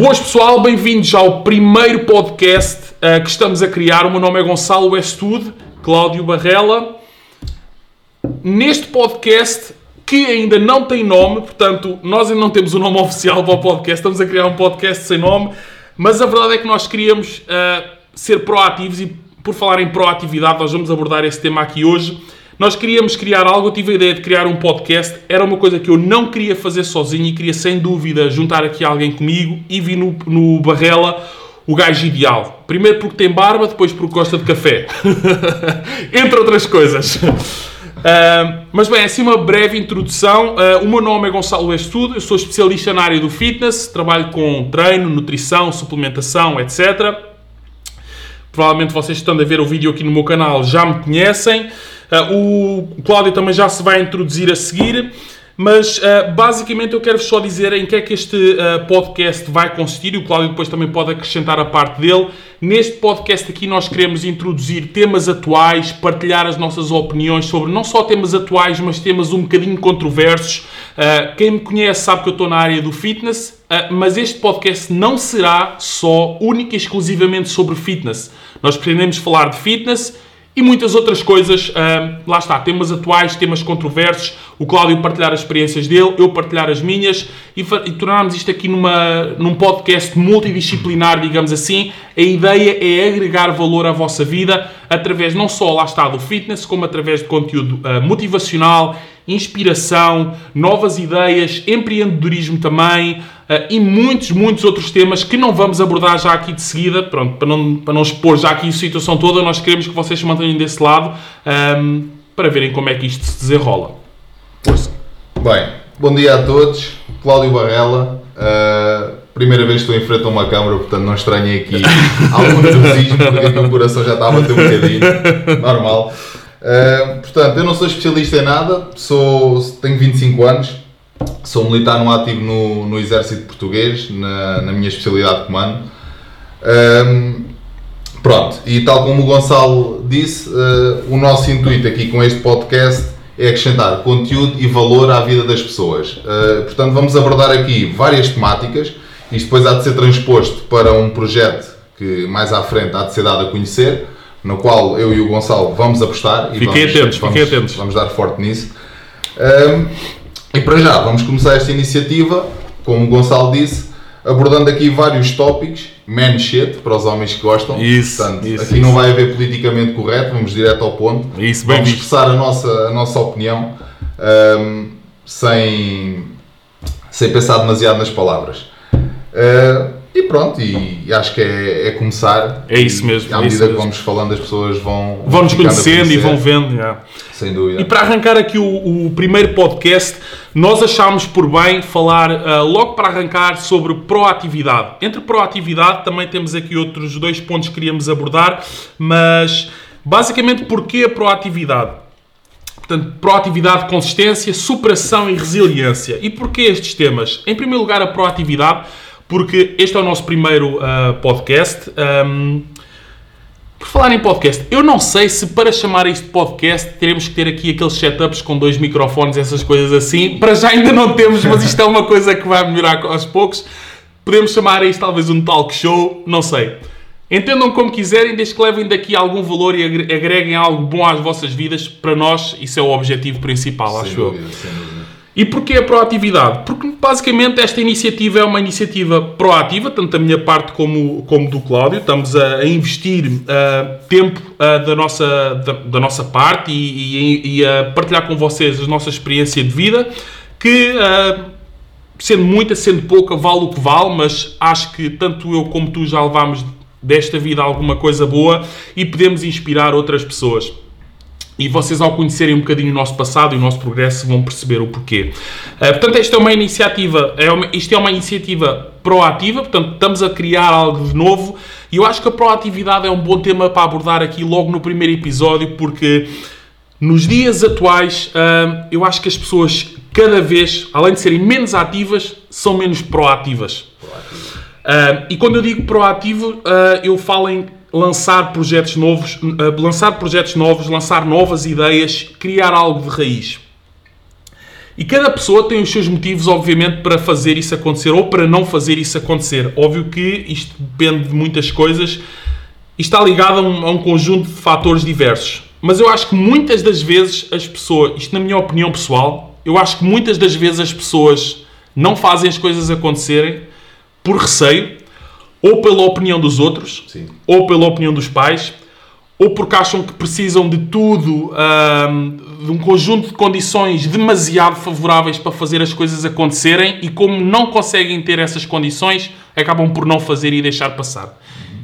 Boas pessoal, bem-vindos ao primeiro podcast uh, que estamos a criar. O meu nome é Gonçalo Westwood, Cláudio Barrela. Neste podcast, que ainda não tem nome, portanto, nós ainda não temos o um nome oficial para o podcast, estamos a criar um podcast sem nome, mas a verdade é que nós queríamos uh, ser proativos e, por falar em proatividade, nós vamos abordar esse tema aqui hoje. Nós queríamos criar algo, eu tive a ideia de criar um podcast, era uma coisa que eu não queria fazer sozinho e queria sem dúvida juntar aqui alguém comigo e vi no, no Barrela o gajo ideal. Primeiro porque tem barba, depois porque gosta de café. Entre outras coisas. Uh, mas bem, assim uma breve introdução. Uh, o meu nome é Gonçalo Estudo, eu sou especialista na área do fitness, trabalho com treino, nutrição, suplementação, etc. Provavelmente vocês estão a ver o vídeo aqui no meu canal já me conhecem. Uh, o Cláudio também já se vai introduzir a seguir. Mas uh, basicamente eu quero só dizer em que é que este uh, podcast vai consistir e o Cláudio depois também pode acrescentar a parte dele. Neste podcast aqui nós queremos introduzir temas atuais, partilhar as nossas opiniões sobre não só temas atuais, mas temas um bocadinho controversos. Quem me conhece sabe que eu estou na área do fitness, mas este podcast não será só única e exclusivamente sobre fitness. Nós pretendemos falar de fitness e muitas outras coisas. Lá está, temas atuais, temas controversos. O Cláudio partilhar as experiências dele, eu partilhar as minhas e, e tornarmos isto aqui numa, num podcast multidisciplinar, digamos assim. A ideia é agregar valor à vossa vida através não só, lá está, do fitness, como através de conteúdo uh, motivacional, inspiração, novas ideias, empreendedorismo também. Uh, e muitos, muitos outros temas que não vamos abordar já aqui de seguida, pronto, para não, para não expor já aqui a situação toda, nós queremos que vocês se mantenham desse lado um, ehm, para verem como é que isto se desenrola. Força. Bem, bom dia a todos, Cláudio Barrela. Uh, primeira vez que estou em frente a uma câmara, portanto não estranhei aqui algum nervosismo, porque o coração já estava a bater um bocadinho, normal. Uh, portanto, eu não sou especialista em nada, sou, tenho 25 anos, Sou militar no ativo no, no Exército Português, na, na minha especialidade de comando. Pronto, e tal como o Gonçalo disse, uh, o nosso intuito aqui com este podcast é acrescentar conteúdo e valor à vida das pessoas. Uh, portanto, vamos abordar aqui várias temáticas. Isto depois há de ser transposto para um projeto que mais à frente há de ser dado a conhecer, no qual eu e o Gonçalo vamos apostar. Fiquem vamos, atentos, vamos, fiquem atentos. Vamos dar forte nisso. Um, e para já, vamos começar esta iniciativa, como o Gonçalo disse, abordando aqui vários tópicos, man shit, para os homens que gostam. Isso, Portanto, isso, aqui isso. não vai haver politicamente correto, vamos direto ao ponto. Isso, vamos visto. expressar a nossa, a nossa opinião um, sem, sem pensar demasiado nas palavras. Uh, e pronto, e, e acho que é, é começar. É isso E mesmo, À é medida que vamos falando, as pessoas vão. Vão nos conhecendo e vão vendo. já. Sem dúvida. E para arrancar aqui o, o primeiro podcast, nós achámos por bem falar ah, logo para arrancar sobre proatividade. Entre proatividade também temos aqui outros dois pontos que queríamos abordar, mas basicamente porquê a proatividade? Portanto, proatividade, consistência, superação e resiliência. E porquê estes temas? Em primeiro lugar, a proatividade, porque este é o nosso primeiro ah, podcast. Ahm, por falar em podcast, eu não sei se para chamar isto de podcast teremos que ter aqui aqueles setups com dois microfones, essas coisas assim. Para já ainda não temos, mas isto é uma coisa que vai melhorar aos poucos. Podemos chamar isto talvez um talk show, não sei. Entendam como quiserem, desde que levem daqui algum valor e agre- agreguem algo bom às vossas vidas. Para nós, isso é o objetivo principal, Sem acho eu. dúvida, sem dúvida. E porquê a proatividade? Porque basicamente esta iniciativa é uma iniciativa proativa, tanto da minha parte como, como do Cláudio. Estamos a, a investir ah, tempo ah, da, nossa, da, da nossa parte e, e- e a partilhar com vocês a nossa experiência de vida, que ah, sendo muita, sendo pouca, vale o que vale, mas acho que tanto eu como tu já levámos desta vida alguma coisa boa e podemos inspirar outras pessoas. E vocês, ao conhecerem um bocadinho o nosso passado e o nosso progresso, vão perceber o porquê. Uh, portanto, esta é uma iniciativa, é uma, isto é uma iniciativa proativa, portanto, estamos a criar algo de novo. E eu acho que a proatividade é um bom tema para abordar aqui logo no primeiro episódio, porque nos dias atuais, uh, eu acho que as pessoas, cada vez, além de serem menos ativas, são menos proativas. Uh, e quando eu digo proativo, eu falo em lançar projetos novos, uh, lançar projetos novos, lançar novas ideias, criar algo de raiz. E cada pessoa tem os seus motivos, obviamente, para fazer isso acontecer ou para não fazer isso acontecer. Óbvio que isto depende de muitas coisas e está ligado a um, a um conjunto de fatores diversos. Mas eu acho que muitas das vezes as pessoas, isto na minha opinião pessoal, eu acho que muitas das vezes as pessoas não fazem as coisas acontecerem por receio, ou pela opinião dos outros, Sim. ou pela opinião dos pais, ou porque acham que precisam de tudo, ahm, de um conjunto de condições demasiado favoráveis para fazer as coisas acontecerem e como não conseguem ter essas condições, acabam por não fazer e deixar passar.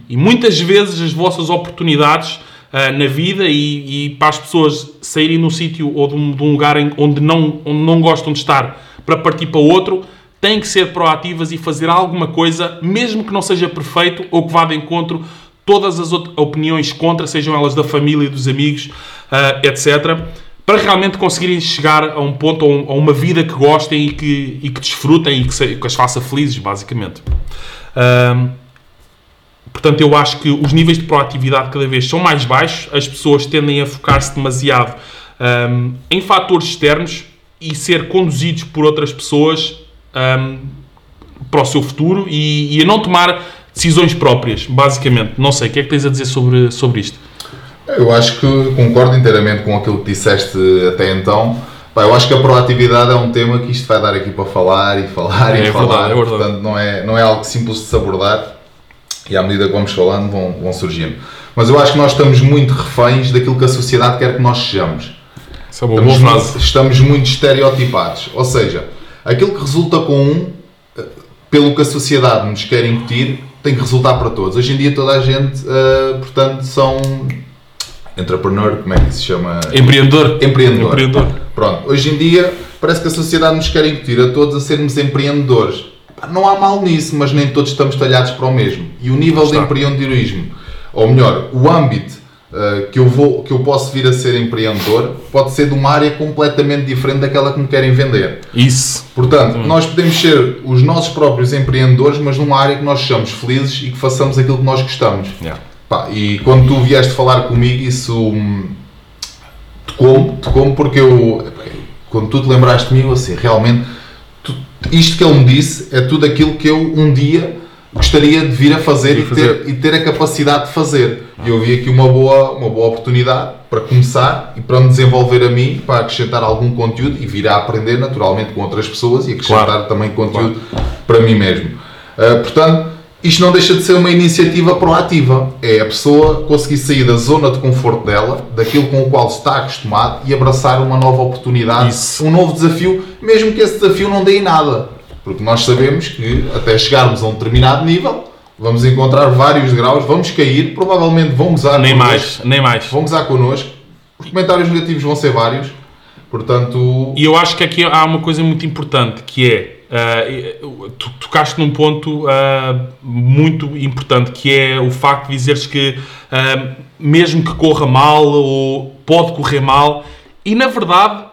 E muitas vezes as vossas oportunidades ah, na vida e, e para as pessoas saírem de um sítio ou de um, de um lugar em- onde, não, onde não gostam de estar para partir para outro, têm que ser proativas e fazer alguma coisa, mesmo que não seja perfeito ou que vá de encontro todas as opiniões contra, sejam elas da família, dos amigos, ah, etc., para realmente conseguirem chegar a um ponto, a, um- a uma vida que gostem e que, e que desfrutem e que, se- que as faça felizes, basicamente. Ahm, Portanto, eu acho que os níveis de proatividade cada vez são mais baixos, as pessoas tendem a focar-se demasiado ahm, em fatores externos e ser conduzidos por outras pessoas ahm, para o seu futuro e, e a não tomar decisões próprias, basicamente. Não sei, o que é que tens a dizer sobre, sobre isto? Eu acho que concordo inteiramente com aquilo que disseste até então. Pá, eu acho que a proatividade é um tema que isto vai dar aqui para falar e falar É e falar. verdade, é verdade. Portanto, não é, não é algo simples de se abordar e à medida que vamos falando vão, vão surgindo. Mas eu acho que nós estamos muito reféns daquilo que a sociedade quer que nós sejamos. É Estamos, estamos muito estereotipados. Ou seja, aquilo que resulta com um, eh, pelo que a sociedade nos quer incutir, tem que resultar para todos. Hoje em dia toda a gente, eh, portanto, são entrepreneur, como é que se chama? Empreendedor. Empreendedor. Empreendedor. Pronto, hoje em dia parece que a sociedade nos quer incutir a todos a sermos empreendedores. Não há mal nisso, mas nem todos estamos talhados para o mesmo. E o nível de empreendedorismo, ou melhor, o âmbito uh, que, eu vou, que eu posso vir a ser empreendedor, pode ser de uma área completamente diferente daquela que me querem vender. Isso. Portanto, nós podemos ser os nossos próprios empreendedores, mas numa área que nós sejamos felizes e que façamos aquilo que nós gostamos. Yeah. Pá, e quando tu vieste falar comigo, isso hum, tocou-me, tocou-me porque eu, quando tu te lembraste de mim, eu assim, realmente, tu- isto que ele me disse é tudo aquilo que eu um dia gostaria de vir a fazer, e, fazer. Ter, e ter a capacidade de fazer. E eu vi aqui uma boa, uma boa oportunidade para começar e para me desenvolver a mim, para acrescentar algum conteúdo e vir a aprender naturalmente com outras pessoas e acrescentar Claro. também conteúdo para mim mesmo. Uh, portanto, isto não deixa de ser uma iniciativa proativa. É a pessoa conseguir sair da zona de conforto dela, daquilo com o qual está acostumado e abraçar uma nova oportunidade, Isso. um novo desafio, mesmo que esse desafio não dê em nada. Porque nós sabemos que até chegarmos a um determinado nível, vamos encontrar vários graus, vamos cair, provavelmente vão gozar Nem connosco, mais, nem mais. vão gozar connosco, os comentários negativos vão ser vários, portanto, E eu acho que aqui há uma coisa muito importante que é ah, tu tocaste num ponto ah, muito importante que é o facto de dizeres que ah, mesmo que corra mal ou pode correr mal e na verdade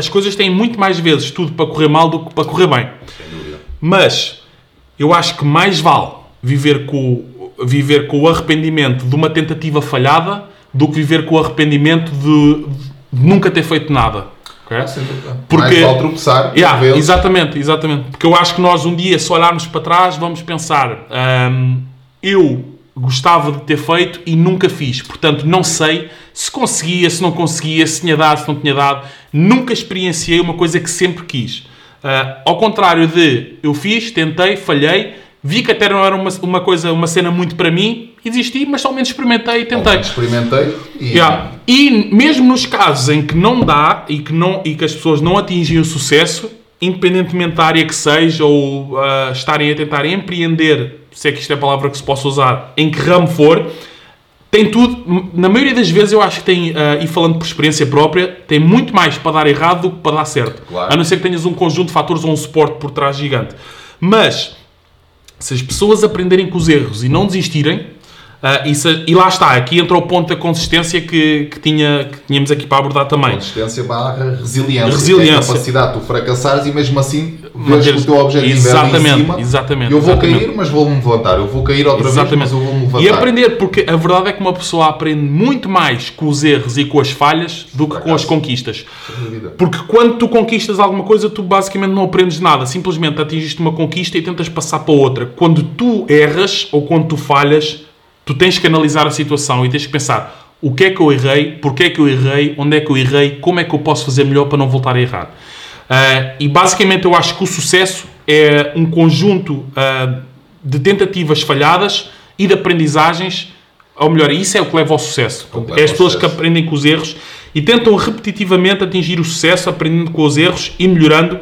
as coisas têm muito mais vezes tudo para correr mal do que para correr bem. Mas eu acho que mais vale viver com, viver com o arrependimento de uma tentativa falhada do que viver com o arrependimento de, de nunca ter feito nada. ok? Porque- mais vale tropeçar, Yeah, exatamente, exatamente. Porque eu acho que nós um dia, se olharmos para trás, vamos pensar: hum, eu gostava de ter feito e nunca fiz. Portanto, não sei se conseguia, se não conseguia, se tinha dado, se não tinha dado. Nunca experienciei uma coisa que sempre quis. Ah, ao contrário de eu fiz, tentei, falhei, vi que até não era uma, uma coisa, uma cena muito para mim e desisti, mas somente experimentei e tentei. experimentei e Yeah. E mesmo nos casos em que não dá e que, não, e que as pessoas não atingem o sucesso, independentemente da área que seja ou ah, estarem a tentar empreender, se é que isto é a palavra que se possa usar, em que ramo for, tem tudo, na maioria das vezes eu acho que tem, ah, e falando por experiência própria, tem muito mais para dar errado do que para dar certo. Claro. A não ser que tenhas um conjunto de fatores ou um suporte por trás gigante. Mas, se as pessoas aprenderem com os erros e não desistirem, Uh, e, se- e lá está, aqui entra o ponto da consistência que, que, tinha, que tínhamos aqui para abordar também. Consistência barra resiliência. Resiliência. É a capacidade de tu fracassares e mesmo assim vês que o teu objetivo Exatamente, em cima. exatamente, Eu vou exatamente. cair, mas vou-me levantar. Eu vou cair outra vez, mas eu vou-me levantar. E aprender, porque a verdade é que uma pessoa aprende muito mais com os erros e com as falhas do que com as conquistas. Porque quando tu conquistas alguma coisa, tu basicamente não aprendes nada. Simplesmente atingiste uma conquista e tentas passar para outra. Quando tu erras ou quando tu falhas, tu tens que analisar a situação e tens que pensar o que é que eu errei, porque é que eu errei, onde é que eu errei, como é que eu posso fazer melhor para não voltar a errar. Ah, e basicamente eu acho que o sucesso é um conjunto ah, de tentativas falhadas e de aprendizagens, ou melhor, isso é o que leva ao sucesso. É leva É as pessoas que aprendem com os erros e tentam repetitivamente atingir o sucesso, aprendendo com os erros e melhorando.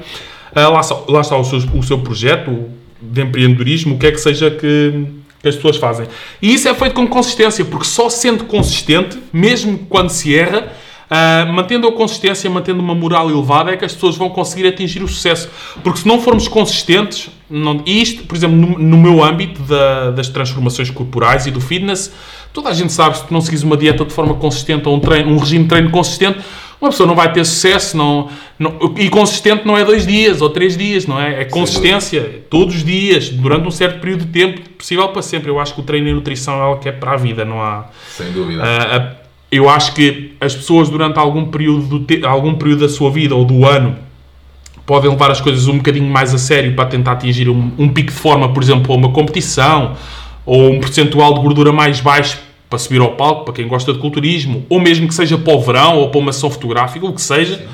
Ah, lá, está, lá está o, seu, o seu projeto de empreendedorismo, o que é que seja que, que as pessoas fazem. E isso é feito com consistência, porque só sendo consistente, mesmo quando se erra, ah, mantendo a consistência, mantendo uma moral elevada, é que as pessoas vão conseguir atingir o sucesso. Porque se não formos consistentes, não, e isto, por exemplo, no, no meu âmbito da- das transformações corporais e do fitness, toda a gente sabe se tu não seguires uma dieta de forma consistente ou um, treino, um regime de treino consistente, uma pessoa não vai ter sucesso. Não, não- e consistente não é dois dias ou três dias, não é? É consistência, todos os dias, durante um certo período de tempo, possível para sempre. Eu acho que o treino e nutrição é algo que é para a vida, não há. Sem dúvida. Ah, eu acho que as pessoas durante algum período, do algum período da sua vida ou do ano podem levar as coisas um bocadinho mais a sério para tentar atingir um, um pico de forma, por exemplo, a uma competição ou um percentual de gordura mais baixo para subir ao palco, para quem gosta de culturismo, ou mesmo que seja para o verão ou para uma sessão fotográfica, o que seja.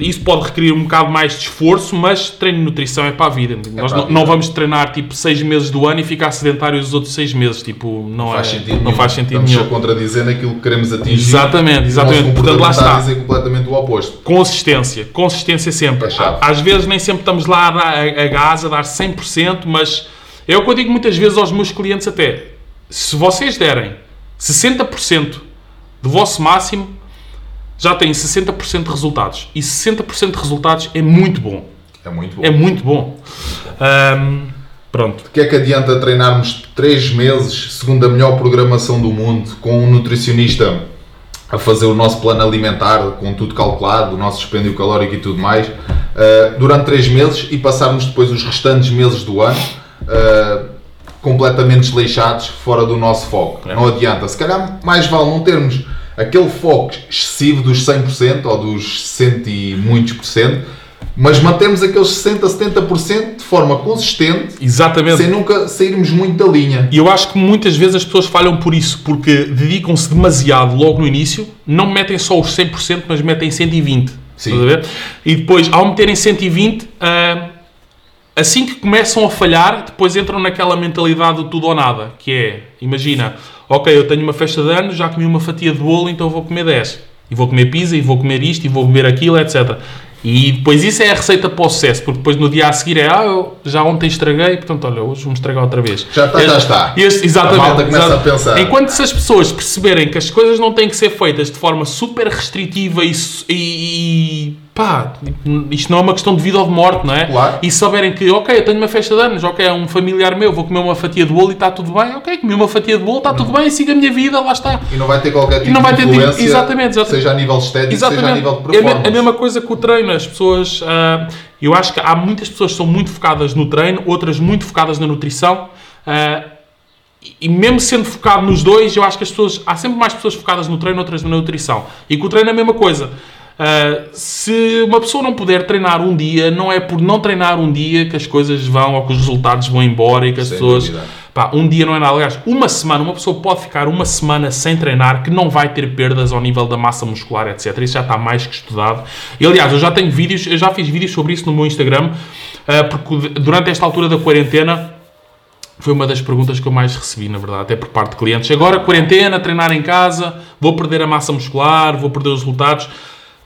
Isso pode requerer um bocado mais de esforço, mas treino de nutrição é para a vida. Nós para a não, vida. não vamos treinar tipo seis meses do ano e ficar sedentário os outros seis meses. Tipo, não, faz é, sentido não nenhum. faz sentido Estamos nenhum. a contradizer naquilo que queremos atingir. Exatamente, exatamente. Portanto, lá está dizer completamente o oposto. Consistência, consistência sempre. É. Às vezes nem sempre estamos lá a, dar, a, a gás, a dar 100%, mas é o que eu digo muitas vezes aos meus clientes até. Se vocês derem 60% do vosso máximo, já têm 60% de resultados. E 60% de resultados é muito bom. É muito bom. É muito bom. Ahm, pronto. O que é que adianta treinarmos 3 meses, segundo a melhor programação do mundo, com um nutricionista a fazer o nosso plano alimentar, com tudo calculado, o nosso dispêndio calórico e tudo mais, uh, durante 3 meses e passarmos depois os restantes meses do ano uh, completamente desleixados, fora do nosso foco. É. Não adianta. Se calhar mais vale não termos aquele foco excessivo dos 100% ou dos 100 e muitos por cento, mas mantermos aqueles 60, 70% de forma consistente Exatamente. sem nunca sairmos muito da linha. E eu acho que muitas vezes as pessoas falham por isso, porque dedicam-se demasiado logo no início, não metem só os 100%, mas metem 120%. Sim. Estás a ver? E depois, ao meterem 120%, ah, assim que começam a falhar, depois entram naquela mentalidade do tudo ou nada, que é, imagina, ok, eu tenho uma festa de anos, já comi uma fatia de bolo, então vou comer 10. E vou comer pizza, e vou comer isto, e vou beber aquilo, etc. E depois isso é a receita para o sucesso, porque depois no dia a seguir é, ah, eu já ontem estraguei, portanto, olha, hoje vamos estragar outra vez. Já está, já está. Este- exatamente. A malta começa a pensar. Enquanto se as pessoas perceberem que as coisas não têm que ser feitas de forma super restritiva e, e- e, pá, isto não é uma questão de vida ou de morte, não é? Claro. E se souberem que, ok, eu tenho uma festa de anos, ok, é um familiar meu, vou comer uma fatia de bolo e está tudo bem, ok, comi uma fatia de bolo, está tudo bem, siga a minha vida, lá está. E não vai ter qualquer tipo não vai de ter tipo- influência, exatamente, exatamente. seja a nível estético, seja a Exatamente. nível de É a me- performance. a mesma coisa com o treino. As pessoas. ah, eu acho que há muitas pessoas que são muito focadas no treino, outras muito focadas na nutrição. e- e mesmo sendo focado nos dois, eu acho que as pessoas. Há sempre mais pessoas focadas no treino, outras na nutrição. E com o treino é a mesma coisa. Ah, se uma pessoa não puder treinar um dia, não é por não treinar um dia que as coisas vão ou que os resultados vão embora e que as Sem pessoas. dúvida. Pá, um dia não é nada. Aliás, uma semana, uma pessoa pode ficar uma semana sem treinar que não vai ter perdas ao nível da massa muscular, etc. Isso já está mais que estudado. E aliás, eu já tenho vídeos, eu já fiz vídeos sobre isso no meu Instagram, ah, porque durante esta altura da quarentena foi uma das perguntas que eu mais recebi, na verdade, até por parte de clientes. Agora, quarentena, treinar em casa, vou perder a massa muscular, vou perder os resultados.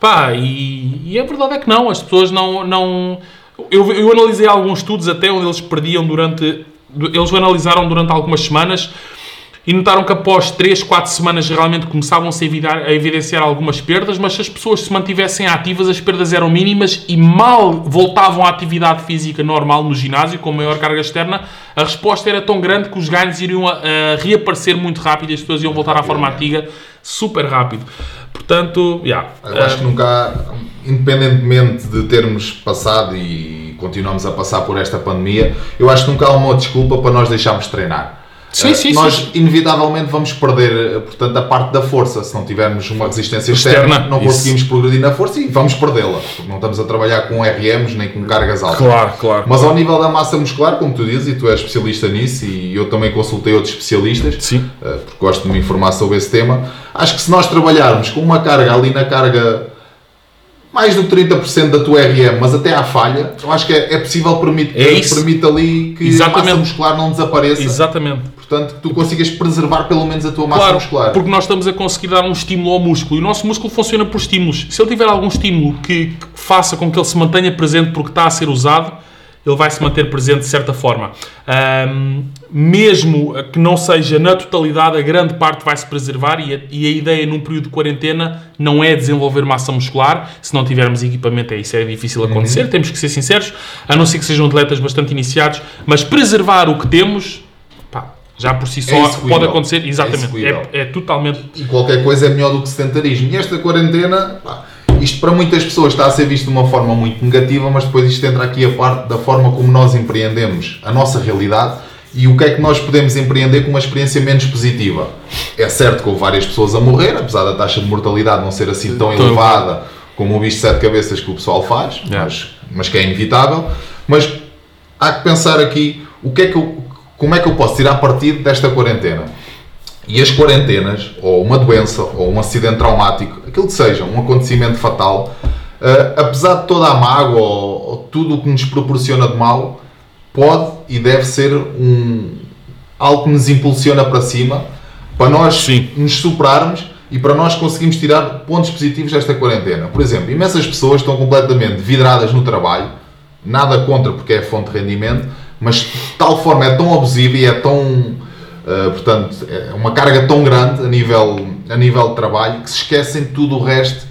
Pá, e, e a verdade é que não, as pessoas não. não eu, eu analisei alguns estudos até onde eles perdiam durante. Eles analisaram durante algumas semanas e notaram que após 3, 4 semanas realmente começavam-se a evidenciar, algumas perdas, mas se as pessoas se mantivessem ativas, as perdas eram mínimas e mal voltavam à atividade física normal no ginásio, com maior carga externa, a resposta era tão grande que os ganhos iriam a, a reaparecer muito rápido e as pessoas iam voltar à forma antiga super rápido. Portanto, yeah, Eu acho que nunca há, independentemente de termos passado e continuamos a passar por esta pandemia, eu acho que nunca há uma desculpa para nós deixarmos de treinar. Sim, Eh, sim, nós sim. inevitavelmente vamos perder, eh, portanto, a parte da força. Se não tivermos uma resistência externa, Externa, não isso. conseguimos progredir na força e vamos perdê-la. Não estamos a trabalhar com RMs nem com cargas altas. Claro, claro. Mas ao nível da massa muscular, como tu dizes, e tu és especialista nisso, e eu também consultei outros especialistas, Sim. eh, porque gosto de me informar sobre esse tema, acho que se nós trabalharmos com uma carga ali na carga mais do que 30% da tua RM, mas até à falha, eu acho que é, é possível permitir, É isso. permite ali que a Exatamente. massa muscular não desapareça, Exatamente. portanto que tu consigas preservar pelo menos a tua massa Claro, muscular. porque nós estamos a conseguir dar um estímulo ao músculo e o nosso músculo funciona por estímulos. Se ele tiver algum estímulo que, que faça com que ele se mantenha presente porque está a ser usado, ele vai se manter presente de certa forma. Ahm, mesmo que não seja na totalidade, a grande parte vai se preservar e a, e a ideia num período de quarentena não é desenvolver massa muscular. Se não tivermos equipamento, é isso é difícil acontecer, temos que ser sinceros, a não ser que sejam atletas bastante iniciados, mas preservar o que temos. já por si só execuível. pode acontecer, É exatamente. execuível. É, é totalmente. E qualquer coisa é melhor do que sedentarismo. E esta quarentena, pá, isto para muitas pessoas está a ser visto de uma forma muito negativa, mas depois isto entra aqui a parte da forma como nós empreendemos a nossa realidade e o que é que nós podemos empreender com uma experiência menos positiva. É certo que houve várias pessoas a morrer, apesar da taxa de mortalidade não ser assim tão Tão elevada como o bicho de sete cabeças que o pessoal faz, Yeah. mas, mas que é inevitável. Mas há que pensar aqui o que é que eu, como é que eu posso tirar partido desta quarentena. E as quarentenas, ou uma doença, ou um acidente traumático, aquilo que seja, um acontecimento fatal, eh, apesar de toda a mágoa ou, ou tudo o que nos proporciona de mal, pode e deve ser um, algo que nos impulsiona para cima, para nós Sim. nos superarmos e para nós conseguirmos tirar pontos positivos desta quarentena. Por exemplo, imensas pessoas estão completamente vidradas no trabalho, nada contra porque é fonte de rendimento, mas de tal forma é tão abusiva e é tão, uh, portanto, é uma carga tão grande a nível, a nível de trabalho que se esquecem de tudo o resto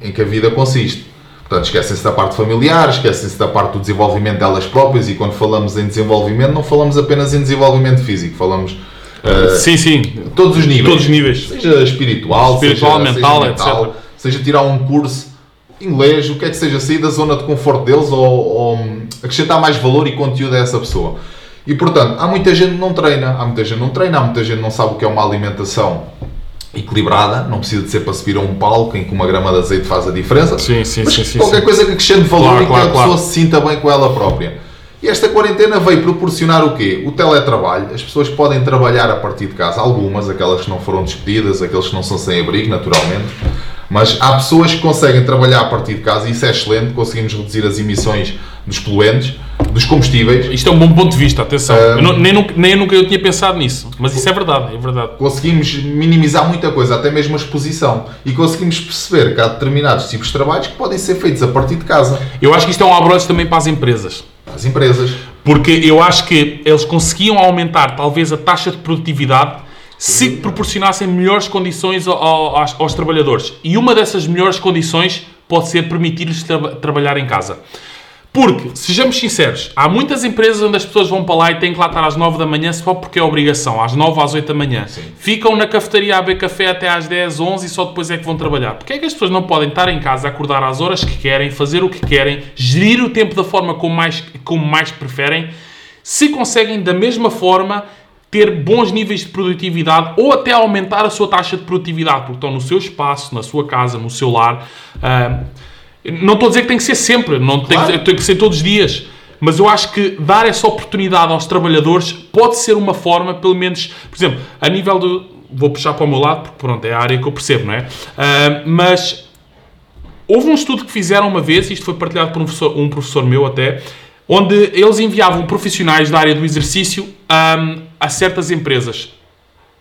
em que a vida consiste. Portanto, esquecem-se da parte familiar, esquecem-se da parte do desenvolvimento delas próprias e quando falamos em desenvolvimento não falamos apenas em desenvolvimento físico, falamos uh, sim, sim. todos os níveis. Todos os níveis. Seja espiritual, Espiritual, seja, mental, seja, mental, etc. seja tirar um curso inglês, o que é que seja, sair da zona de conforto deles ou, ou acrescentar mais valor e conteúdo a essa pessoa. E portanto, há muita gente que não treina, há muita gente que não treina, há muita gente que não sabe o que é uma alimentação equilibrada, não precisa de ser para subir a um palco em que uma grama de azeite faz a diferença. Sim, sim, mas sim, qualquer sim. coisa que acrescente valor Claro, e que claro, a claro. pessoa se sinta bem com ela própria. E esta quarentena veio proporcionar o quê? O teletrabalho. As pessoas podem trabalhar a partir de casa. Algumas, aquelas que não foram despedidas, aqueles que não são sem abrigo, naturalmente. Mas há pessoas que conseguem trabalhar a partir de casa e isso é excelente. Conseguimos reduzir as emissões dos poluentes, dos combustíveis. Isto é um bom ponto de vista, atenção. Ah, Eu não- nem, nunca- nem eu nunca eu tinha pensado nisso. Mas isso é verdade, é verdade. Conseguimos minimizar muita coisa, até mesmo a exposição. E conseguimos perceber que há determinados tipos de trabalhos que podem ser feitos a partir de casa. Eu acho que isto é um abraço também para as empresas. As empresas. Porque eu acho que eles conseguiam aumentar talvez a taxa de produtividade se proporcionassem melhores condições ao- ao- aos, aos trabalhadores. E uma dessas melhores condições pode ser permitir-lhes tra- trabalhar em casa. Porque, sejamos sinceros, há muitas empresas onde as pessoas vão para lá e têm que lá estar às 9 da manhã só porque é obrigação, às 9 às 8 da manhã. Ficam na cafetaria a beber café até às 10, 11 e só depois é que vão trabalhar. Porque é que as pessoas não podem estar em casa, acordar às horas que querem, fazer o que querem, gerir o tempo da forma como mais, como mais preferem, se conseguem da mesma forma ter bons níveis de produtividade ou até aumentar a sua taxa de produtividade, porque estão no seu espaço, na sua casa, no seu lar. Ah, não estou a dizer que tem que ser sempre, não tem, Claro. que, tem que ser todos os dias. Mas eu acho que dar essa oportunidade aos trabalhadores pode ser uma forma, pelo menos, por exemplo, a nível do. Vou puxar para o meu lado, porque pronto, é a área que eu percebo, não é? Ah, mas houve um estudo que fizeram uma vez, isto foi partilhado por um professor, um professor meu até, onde eles enviavam profissionais da área do exercício ahm, a certas empresas.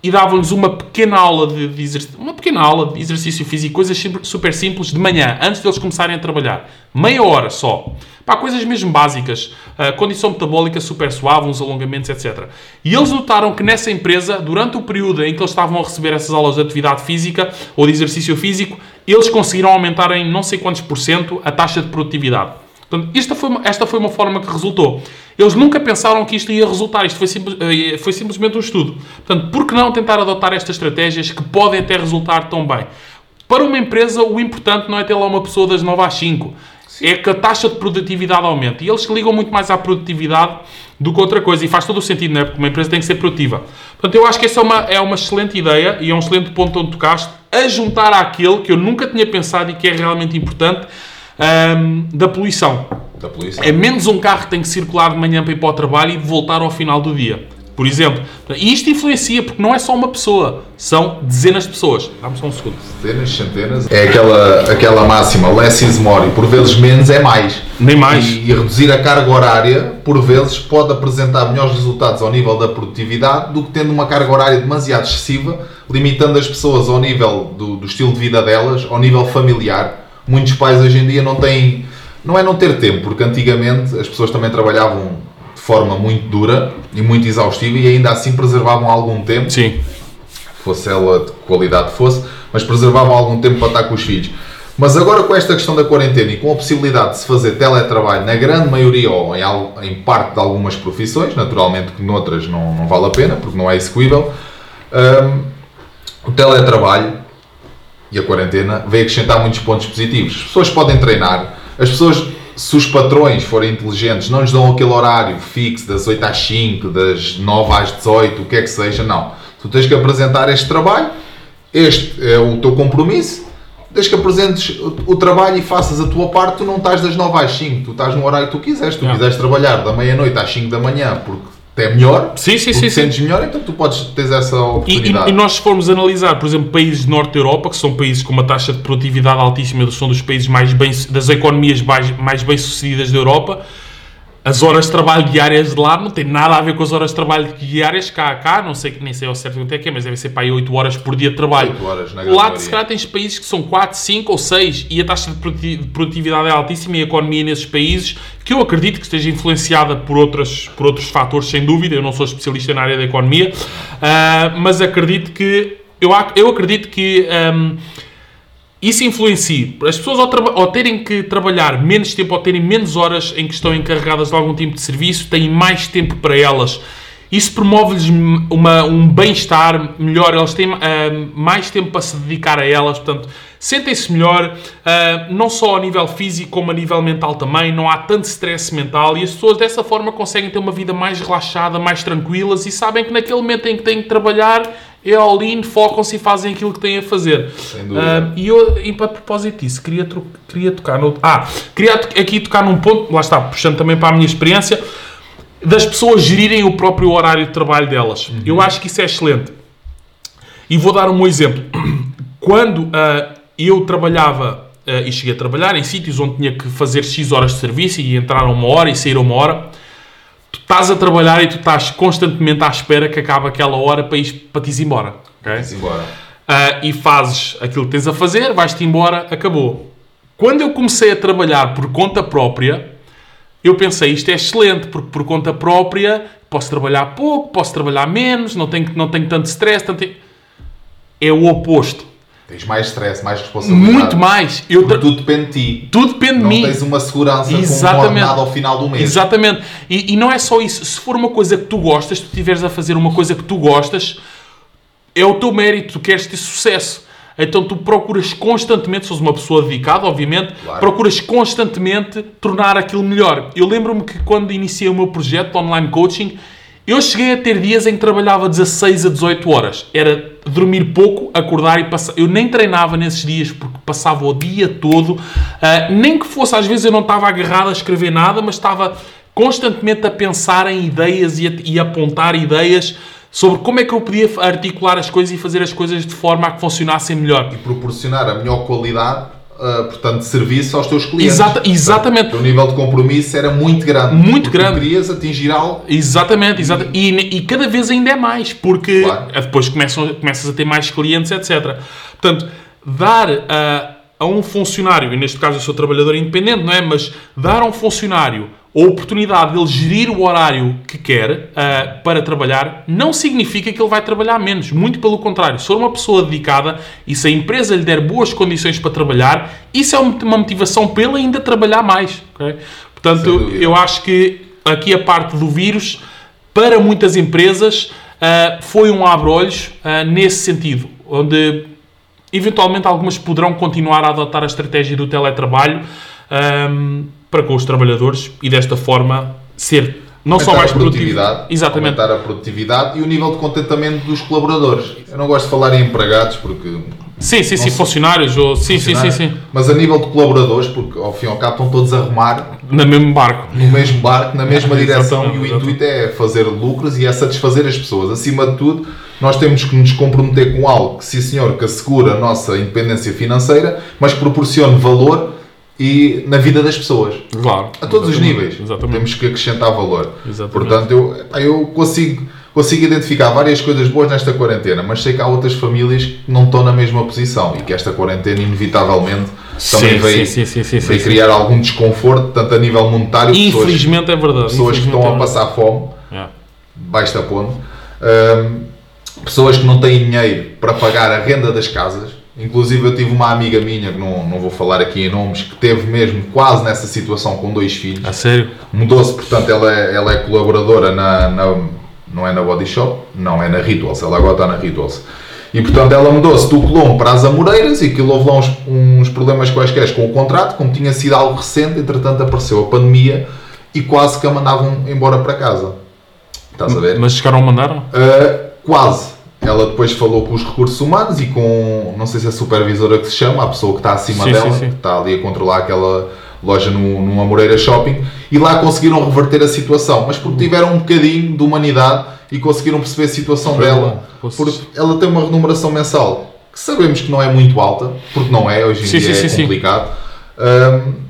E davam-lhes uma pequena aula de, de exercício, uma pequena aula de exercício físico, coisas super simples de manhã, antes deles começarem a trabalhar. Meia hora só. Pá, coisas mesmo básicas. Uh, condição metabólica super suave, uns alongamentos, etc. E eles notaram que nessa empresa, durante o período em que eles estavam a receber essas aulas de atividade física ou de exercício físico, eles conseguiram aumentar em não sei quantos por cento a taxa de produtividade. Portanto, esta foi, uma, esta foi uma forma que resultou. Eles nunca pensaram que isto ia resultar. Isto foi, simples, eh, foi simplesmente um estudo. Portanto, por que não tentar adotar estas estratégias que podem até resultar tão bem? Para uma empresa, o importante não é ter lá uma pessoa das 9 às 5. É que a taxa de produtividade aumente. E eles ligam muito mais à produtividade do que outra coisa. E faz todo o sentido, não é? Porque uma empresa tem que ser produtiva. Portanto, eu acho que essa é uma, é uma excelente ideia e é um excelente ponto onde tocaste, a juntar àquele que eu nunca tinha pensado e que é realmente importante, um, da poluição. Da poluição. É menos um carro que tem que circular de manhã para ir para o trabalho e voltar ao final do dia. Por exemplo. E isto influencia, porque não é só uma pessoa, são dezenas de pessoas. Dá-me só um segundo. Dezenas, centenas. É aquela, aquela máxima, less is more, e por vezes menos é mais. Nem mais. E, e reduzir a carga horária, por vezes, pode apresentar melhores resultados ao nível da produtividade do que tendo uma carga horária demasiado excessiva, limitando as pessoas ao nível do, do estilo de vida delas, ao nível familiar muitos pais hoje em dia não têm. Não é não ter tempo, porque antigamente as pessoas também trabalhavam de forma muito dura e muito exaustiva e ainda assim preservavam algum tempo. Sim. Fosse ela de qualidade fosse, mas preservavam algum tempo para estar com os filhos. Mas agora com esta questão da quarentena e com a possibilidade de se fazer teletrabalho na grande maioria ou em, em parte de algumas profissões, naturalmente que noutras não, não vale a pena porque não é execuível, um, o teletrabalho e a quarentena veio acrescentar muitos pontos positivos. As pessoas podem treinar, as pessoas, se os patrões forem inteligentes, não lhes dão aquele horário fixo das 8 às 5, das 9 às 18, o que é que seja, não. Tu tens que apresentar este trabalho, este é o teu compromisso, desde que apresentes o, trabalho e faças a tua parte, tu não estás das 9 às 5, tu estás no horário que tu quiseres. Tu quiseres trabalhar da meia-noite às 5 da manhã porque é melhor, sim, sim, sim, sentes sim. melhor, então tu podes ter essa oportunidade. E, e, e, nós se formos analisar, por exemplo, países de Norte da Europa, que são países com uma taxa de produtividade altíssima, são dos países mais bem, das economias mais, mais bem-sucedidas da Europa, as horas de trabalho diárias de lá não tem nada a ver com as horas de trabalho diárias cá, cá não sei, nem sei ao certo quanto é que é, mas deve ser para aí 8 horas por dia de trabalho. 8 horas, na Lá, se calhar, tens países que são 4, 5 ou 6 e a taxa de produtividade é altíssima e a economia nesses países, que eu acredito que esteja influenciada por, outras, por outros fatores, sem dúvida, eu não sou especialista na área da economia, uh, mas acredito que, eu, eu acredito que... Um, isso influencia. As pessoas ao, ao, terem que trabalhar menos tempo, ou terem menos horas em que estão encarregadas de algum tipo de serviço, têm mais tempo para elas. Isso promove-lhes um bem-estar melhor, elas têm uh, mais tempo para se dedicar a elas, portanto, sentem-se melhor, uh, não só a nível físico como a nível mental também, não há tanto stress mental. E as pessoas dessa forma conseguem ter uma vida mais relaxada, mais tranquilas. E sabem que naquele momento em que têm que trabalhar é all-in, focam-se e fazem aquilo que têm a fazer. Sem dúvida. Uh, e eu, e a propósito disso, queria, queria tocar no. Ah, queria aqui tocar num ponto, lá está, puxando também para a minha experiência, das pessoas gerirem o próprio horário de trabalho delas. Uhum. Eu acho que isso é excelente. E vou dar um exemplo. Quando uh, eu trabalhava uh, e cheguei a trabalhar em sítios onde tinha que fazer X horas de serviço e entrar uma hora e sair uma hora estás a trabalhar e tu estás constantemente à espera que acabe aquela hora para, ir, para te ir embora. Okay? embora. Uh, e fazes aquilo que tens a fazer, vais-te embora, acabou. Quando eu comecei a trabalhar por conta própria, eu pensei, isto é excelente, porque por conta própria posso trabalhar pouco, posso trabalhar menos, não tenho, não tenho tanto stress, tanto... É o oposto. Tens mais stress, mais responsabilidade. Muito mais. Eu tra... Tudo depende de ti. Tudo depende de mim. Não tens uma segurança Exatamente. com um ao final do mês. Exatamente. E, e, não é só isso. Se for uma coisa que tu gostas, tu estiveres a fazer uma coisa que tu gostas, é o teu mérito. Tu queres ter sucesso. Então tu procuras constantemente, se fores uma pessoa dedicada, obviamente, claro. procuras constantemente tornar aquilo melhor. Eu lembro-me que quando iniciei o meu projeto de online coaching, eu cheguei a ter dias em que trabalhava 16 a 18 horas. Era dormir pouco, acordar e passar. Eu nem treinava nesses dias porque passava o dia todo. Uh, nem que fosse, às vezes eu não estava agarrado a escrever nada, mas estava constantemente a pensar em ideias e a, e a apontar ideias sobre como é que eu podia articular as coisas e fazer as coisas de forma a que funcionassem melhor. E proporcionar a melhor qualidade uh, portanto, serviço aos teus clientes. Exata- exatamente. Portanto, o nível de compromisso era muito grande. Muito grande. Querias atingir algo. Exatamente, exata- e, e cada vez ainda é mais, porque Claro. depois começam, começas a ter mais clientes, etc. Portanto, dar a, a um funcionário, e neste caso eu sou trabalhador independente, não é? Mas dar a um funcionário a oportunidade de ele gerir o horário que quer ah, para trabalhar não significa que ele vai trabalhar menos. Muito pelo contrário. Se for uma pessoa dedicada e se a empresa lhe der boas condições para trabalhar, isso é uma motivação para ele ainda trabalhar mais. ok? Sem Portanto, eu acho que aqui a parte do vírus, para muitas empresas, ah, foi um abre-olhos ah, nesse sentido, onde eventualmente algumas poderão continuar a adotar a estratégia do teletrabalho ahm, para com os trabalhadores e desta forma ser não só aumentar mais a produtivo. produtividade, Exatamente. aumentar a produtividade e o nível de contentamento dos colaboradores. Eu não gosto de falar em empregados porque Sim, sim, sim, funcionários, ou, sim, sim, sim, sim, Mas a nível de colaboradores, porque ao fim e ao cabo estão todos a remar no mesmo barco. no mesmo barco, na mesma direção e o intuito é fazer lucros e é satisfazer as pessoas. Acima de tudo, nós temos que nos comprometer com algo que, sim senhor, que assegura a nossa independência financeira, mas que proporcione valor e na vida das pessoas. Claro. A todos os níveis. Exatamente. Temos que acrescentar valor. Exatamente. Portanto, eu, eu consigo, consigo identificar várias coisas boas nesta quarentena, mas sei que há outras famílias que não estão na mesma posição e que esta quarentena, inevitavelmente, também Sim, veio, sim, sim, sim, sim. criar algum desconforto, tanto a nível monetário, pessoas, Infelizmente é verdade. pessoas que estão é a verdade. passar fome, baixo da ponte, hum, pessoas que não têm dinheiro para pagar a renda das casas. Inclusive, eu tive uma amiga minha, que não, não vou falar aqui em nomes, que teve mesmo quase nessa situação com dois filhos. A sério? Mudou-se, portanto, ela é, ela é colaboradora na, na- Não é na Body Shop, não, é na Rituals. Ela agora está na Rituals. E, portanto, ela mudou-se do Colombo para as Amoreiras e aquilo houve lá uns, uns problemas quaisquer com o contrato, como tinha sido algo recente, entretanto apareceu a pandemia e quase que a mandavam embora para casa. Estás a ver? Mas chegaram a mandar? Uh, quase. Ela depois falou com os recursos humanos e com, não sei se é a supervisora que se chama, a pessoa que está acima Sim, dela, sim, sim. que está ali a controlar aquela loja no, no Amoreira Shopping, e lá conseguiram reverter a situação, mas porque tiveram um bocadinho de humanidade e conseguiram perceber a situação Foi dela. bom. Porque ela tem uma remuneração mensal que sabemos que não é muito alta, porque não é, hoje em Sim, dia sim, é sim, sim. complicado. Um,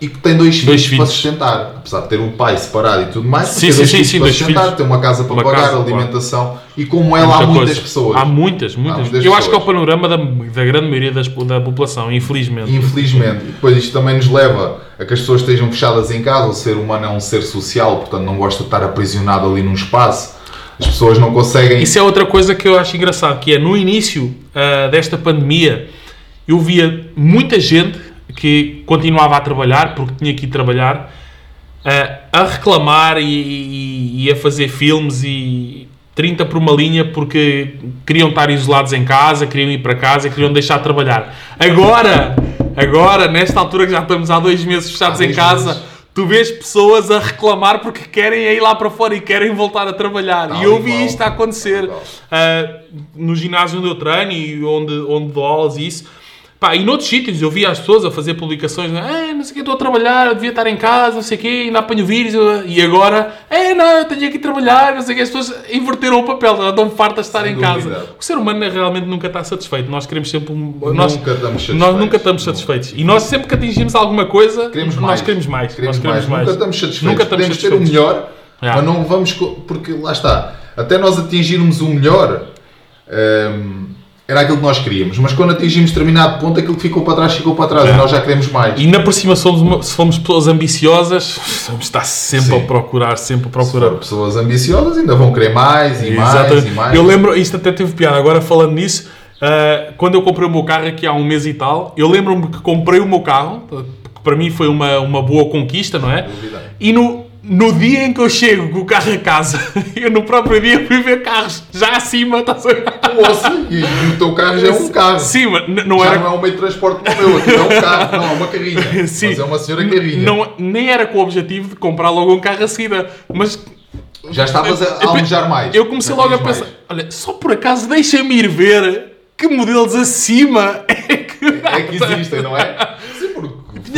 e que tem dois, Dois filhos, para filhos. sustentar, apesar de ter um pai separado e tudo mais, Sim, tem sim, dois sim, filhos sim, para dois sustentar, filhos. tem uma casa para Uma pagar, casa, claro. alimentação e como ela há Muita muitas coisa. pessoas. Há muitas, muitas. muitas Eu acho que é o panorama da, da grande maioria das, da população, infelizmente. Infelizmente. E depois isto também nos leva a que as pessoas estejam fechadas em casa. O ser humano é um ser social, portanto não gosta de estar aprisionado ali num espaço. As pessoas não conseguem. Isso é outra coisa que eu acho engraçado, que é no início ah, desta pandemia, eu via muita gente que continuava a trabalhar, porque tinha que ir trabalhar, ah, a reclamar e, e- e a fazer filmes e 30 por uma linha porque queriam estar isolados em casa, queriam ir para casa, queriam deixar de trabalhar. Agora, agora, nesta altura que já estamos há dois meses fechados em casa, meses. tu vês pessoas a reclamar porque querem ir lá para fora e querem voltar a trabalhar. Tal e eu vi isto a acontecer ah, no ginásio onde eu treino e onde, onde dou aulas e isso. Pá, e noutros sítios eu via as pessoas a fazer publicações, ah, não sei o que, estou a trabalhar, eu devia estar em casa, não sei o que, ainda apanho vírus, e agora, é, não, eu tenho que trabalhar, não sei o que, as pessoas inverteram o papel, estão fartas de estar Sem em dúvida. casa. O ser humano realmente nunca está satisfeito, nós queremos sempre um... Nós, Nunca estamos Nós satisfeitos. nunca estamos satisfeitos. E nós sempre que atingimos alguma coisa, Queremos nós mais. queremos mais. Queremos nós queremos mais. mais. Nunca estamos satisfeitos. Nunca estamos Podemos ter o satisfeitos. melhor, Yeah. mas não vamos. co- Porque lá está. Até nós atingirmos o melhor. hum, era aquilo que nós queríamos, mas quando atingimos determinado ponto, aquilo que ficou para trás ficou para trás e nós já queremos mais. E ainda por cima, somos uma- se formos pessoas ambiciosas, vamos estar sempre Sim. a procurar, sempre a Se for procurar. pessoas ambiciosas ainda vão querer mais e mais Exatamente. e mais. Eu lembro, isto até teve piada, agora falando nisso, ah, quando eu comprei o meu carro aqui há um mês e tal, eu lembro-me que comprei o meu carro, que para mim foi uma, uma boa conquista, não é? E no, no dia em que eu chego com o carro a casa, eu no próprio dia fui ver carros já acima, estás a ver? Ouça, e, e o teu carro já é um carro. Sim, mas não já era. não é um meio de transporte como o meu, aquilo é um carro, não, é uma carrinha. Sim. Mas é uma senhora carrinha. Não, nem era com o objetivo de comprar logo um carro a seguida, mas Já estavas a, a Eu- almejar mais. eu comecei logo a pensar: mais. olha, só por acaso deixa-me ir ver que modelos acima é que. É que existem, não é?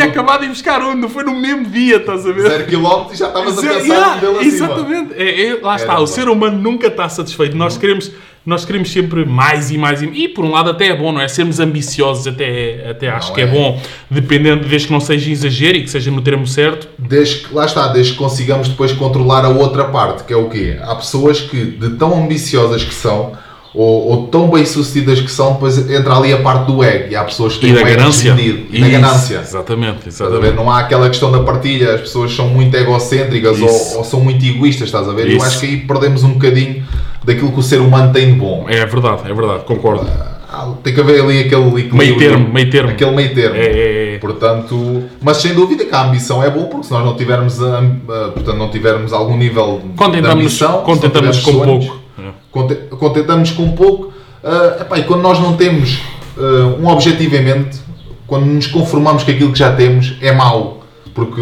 Tinha acabado de buscar um, não foi no mesmo dia, estás a ver? 0 km e já estavas a pensar Yeah, acima. Exatamente. É, é- lá está, Era o bom. ser humano nunca está satisfeito. Nós queremos, nós queremos sempre mais e mais. E, e por um lado até é bom, não é? Sermos ambiciosos até, até acho Não que é. é. bom, dependendo, desde que não seja exagero e que seja no termo certo. Desde que, lá está, desde que consigamos depois controlar a outra parte, que é o quê? Há pessoas que, de tão ambiciosas que são, ou, ou tão bem sucedidas que são, depois entra ali a parte do ego. E há pessoas que E têm da o ego ganância. desmedido. E da Isso, ganância. Exatamente, a exatamente. Não há aquela questão da partilha, as pessoas são muito egocêntricas ou, ou são muito egoístas, estás a ver? Eu Isso. acho que aí perdemos um bocadinho daquilo que o ser humano tem de bom. É verdade, é verdade, concordo. Ah, Tem que haver ali aquele equilíbrio. Meio termo, meio termo. Aquele meio termo. É, é, é. Portanto, mas sem dúvida que a ambição é boa, porque se nós não tivermos, ah, ah, portanto, não tivermos algum nível de Contentamos, ambição, se contentamos com sonhos, pouco. Conte- contentamos com pouco, ah, epá, e quando nós não temos ah, um objetivo em mente, quando nos conformamos com aquilo que já temos, é mau, porque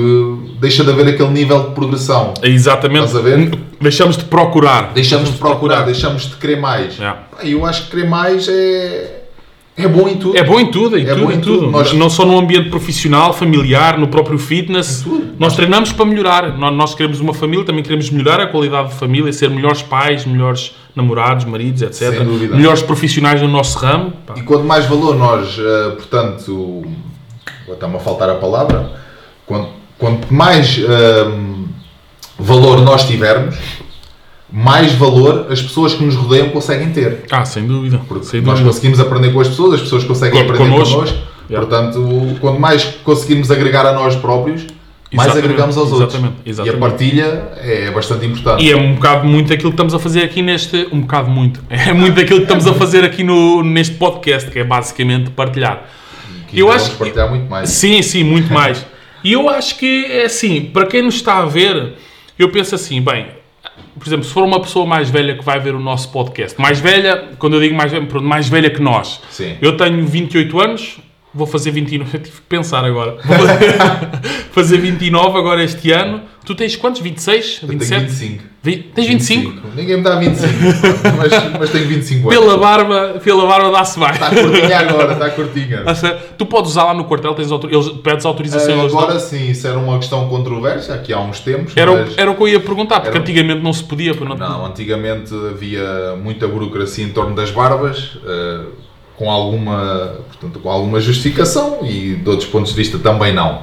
deixa de haver aquele nível de progressão. É exatamente. Deixamos de procurar. Deixamos de procurar, deixamos de querer mais. Pá, Eu acho que querer mais é, é bom em tudo. É bom em tudo, em É tudo, bom em tudo. tudo. Nós- Não só no ambiente profissional, familiar, no próprio fitness. Nós treinamos para melhorar. Nós, queremos uma família, também queremos melhorar a qualidade de família, ser melhores pais, melhores namorados, maridos, etc. Melhores profissionais no nosso ramo. Pá. E quanto mais valor nós, eh, portanto, está-me a faltar a palavra, quanto, quanto mais ehm, valor nós tivermos, mais valor as pessoas que nos rodeiam conseguem ter. Ah, sem dúvida. Porque sem nós dúvida. conseguimos aprender com as pessoas, as pessoas conseguem Con- aprender connosco. connosco. Yeah. Portanto, quanto mais conseguimos agregar a nós próprios, mais Exatamente, agregamos aos outros. exatamente, exatamente. E a partilha é bastante importante. E é um bocado muito aquilo que estamos a fazer aqui neste. Um bocado muito. É muito daquilo que estamos a fazer aqui no, neste podcast, que é basicamente partilhar. Que eu acho vamos que- partilhar muito mais. Sim, sim, muito mais. E eu acho que é assim, para quem nos está a ver, eu penso assim, bem, por exemplo, se for uma pessoa mais velha que vai ver o nosso podcast, mais velha, quando eu digo mais velha, pronto, mais velha que nós. Sim. Eu tenho 28 anos, vou fazer 29, eu tive que pensar agora. Vou fazer, fazer 29 agora este ano. Tu tens quantos? 26? Eu tenho 27? 25. Vi- Tens 25? Ninguém me dá 25, mas, mas tenho 25 anos. Pela barba, pela barba dá-se bem. Está curtinha agora, está curtinha. A sério, Tu podes usar lá no quartel, tens autor... eles pedes autorização. Dão. agora sim, isso era uma questão controversa aqui há uns tempos. Era, o- mas, era o que eu ia perguntar, porque Era- antigamente não se podia. Não, Não, antigamente havia muita burocracia em torno das barbas, eh, com, alguma, portanto, com alguma justificação e de outros pontos de vista também não.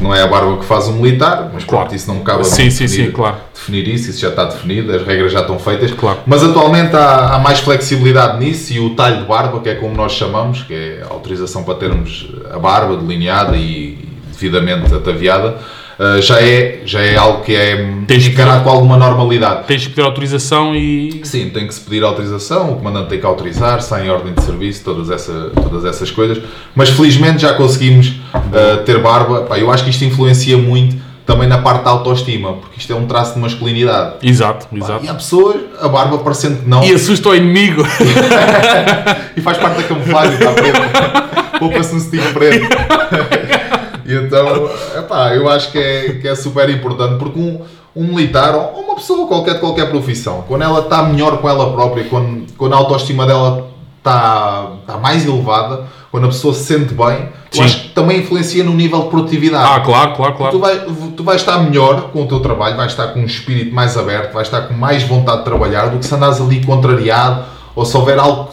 Não é a barba que faz o militar, mas Claro. pronto, isso não cabe a sim, definir, sim, claro. definir isso, isso já está definido, as regras já estão feitas. Claro. Mas atualmente há, há mais flexibilidade nisso e o talho de barba, que é como nós chamamos, que é a autorização para termos a barba delineada e devidamente ataviada, eh, já, é, já é algo que é Tens encarado com alguma normalidade. Tens que pedir autorização e. Sim, tem que se pedir autorização, o comandante tem que autorizar, sai em ordem de serviço, todas, essa, todas essas coisas. Mas felizmente já conseguimos uh, ter barba. Pá, eu acho que isto influencia muito também na parte da autoestima, porque isto é um traço de masculinidade. Exato, Pá, exato. E há pessoas, a barba parecendo que não, E assusta o inimigo. e faz parte da camuflagem, está preto. Poupa-se um stick preto. e então, epá, eu acho que é, que é super importante, porque um, um militar, ou uma pessoa qualquer de qualquer profissão, quando ela está melhor com ela própria, quando, quando a autoestima dela está, está mais elevada, quando a pessoa se sente bem, eu acho que também influencia no nível de produtividade. Ah, claro, claro, Tu, claro. vai, tu vais estar melhor com o teu trabalho, vais estar com um espírito mais aberto, vais estar com mais vontade de trabalhar do que se andares ali contrariado ou se houver algo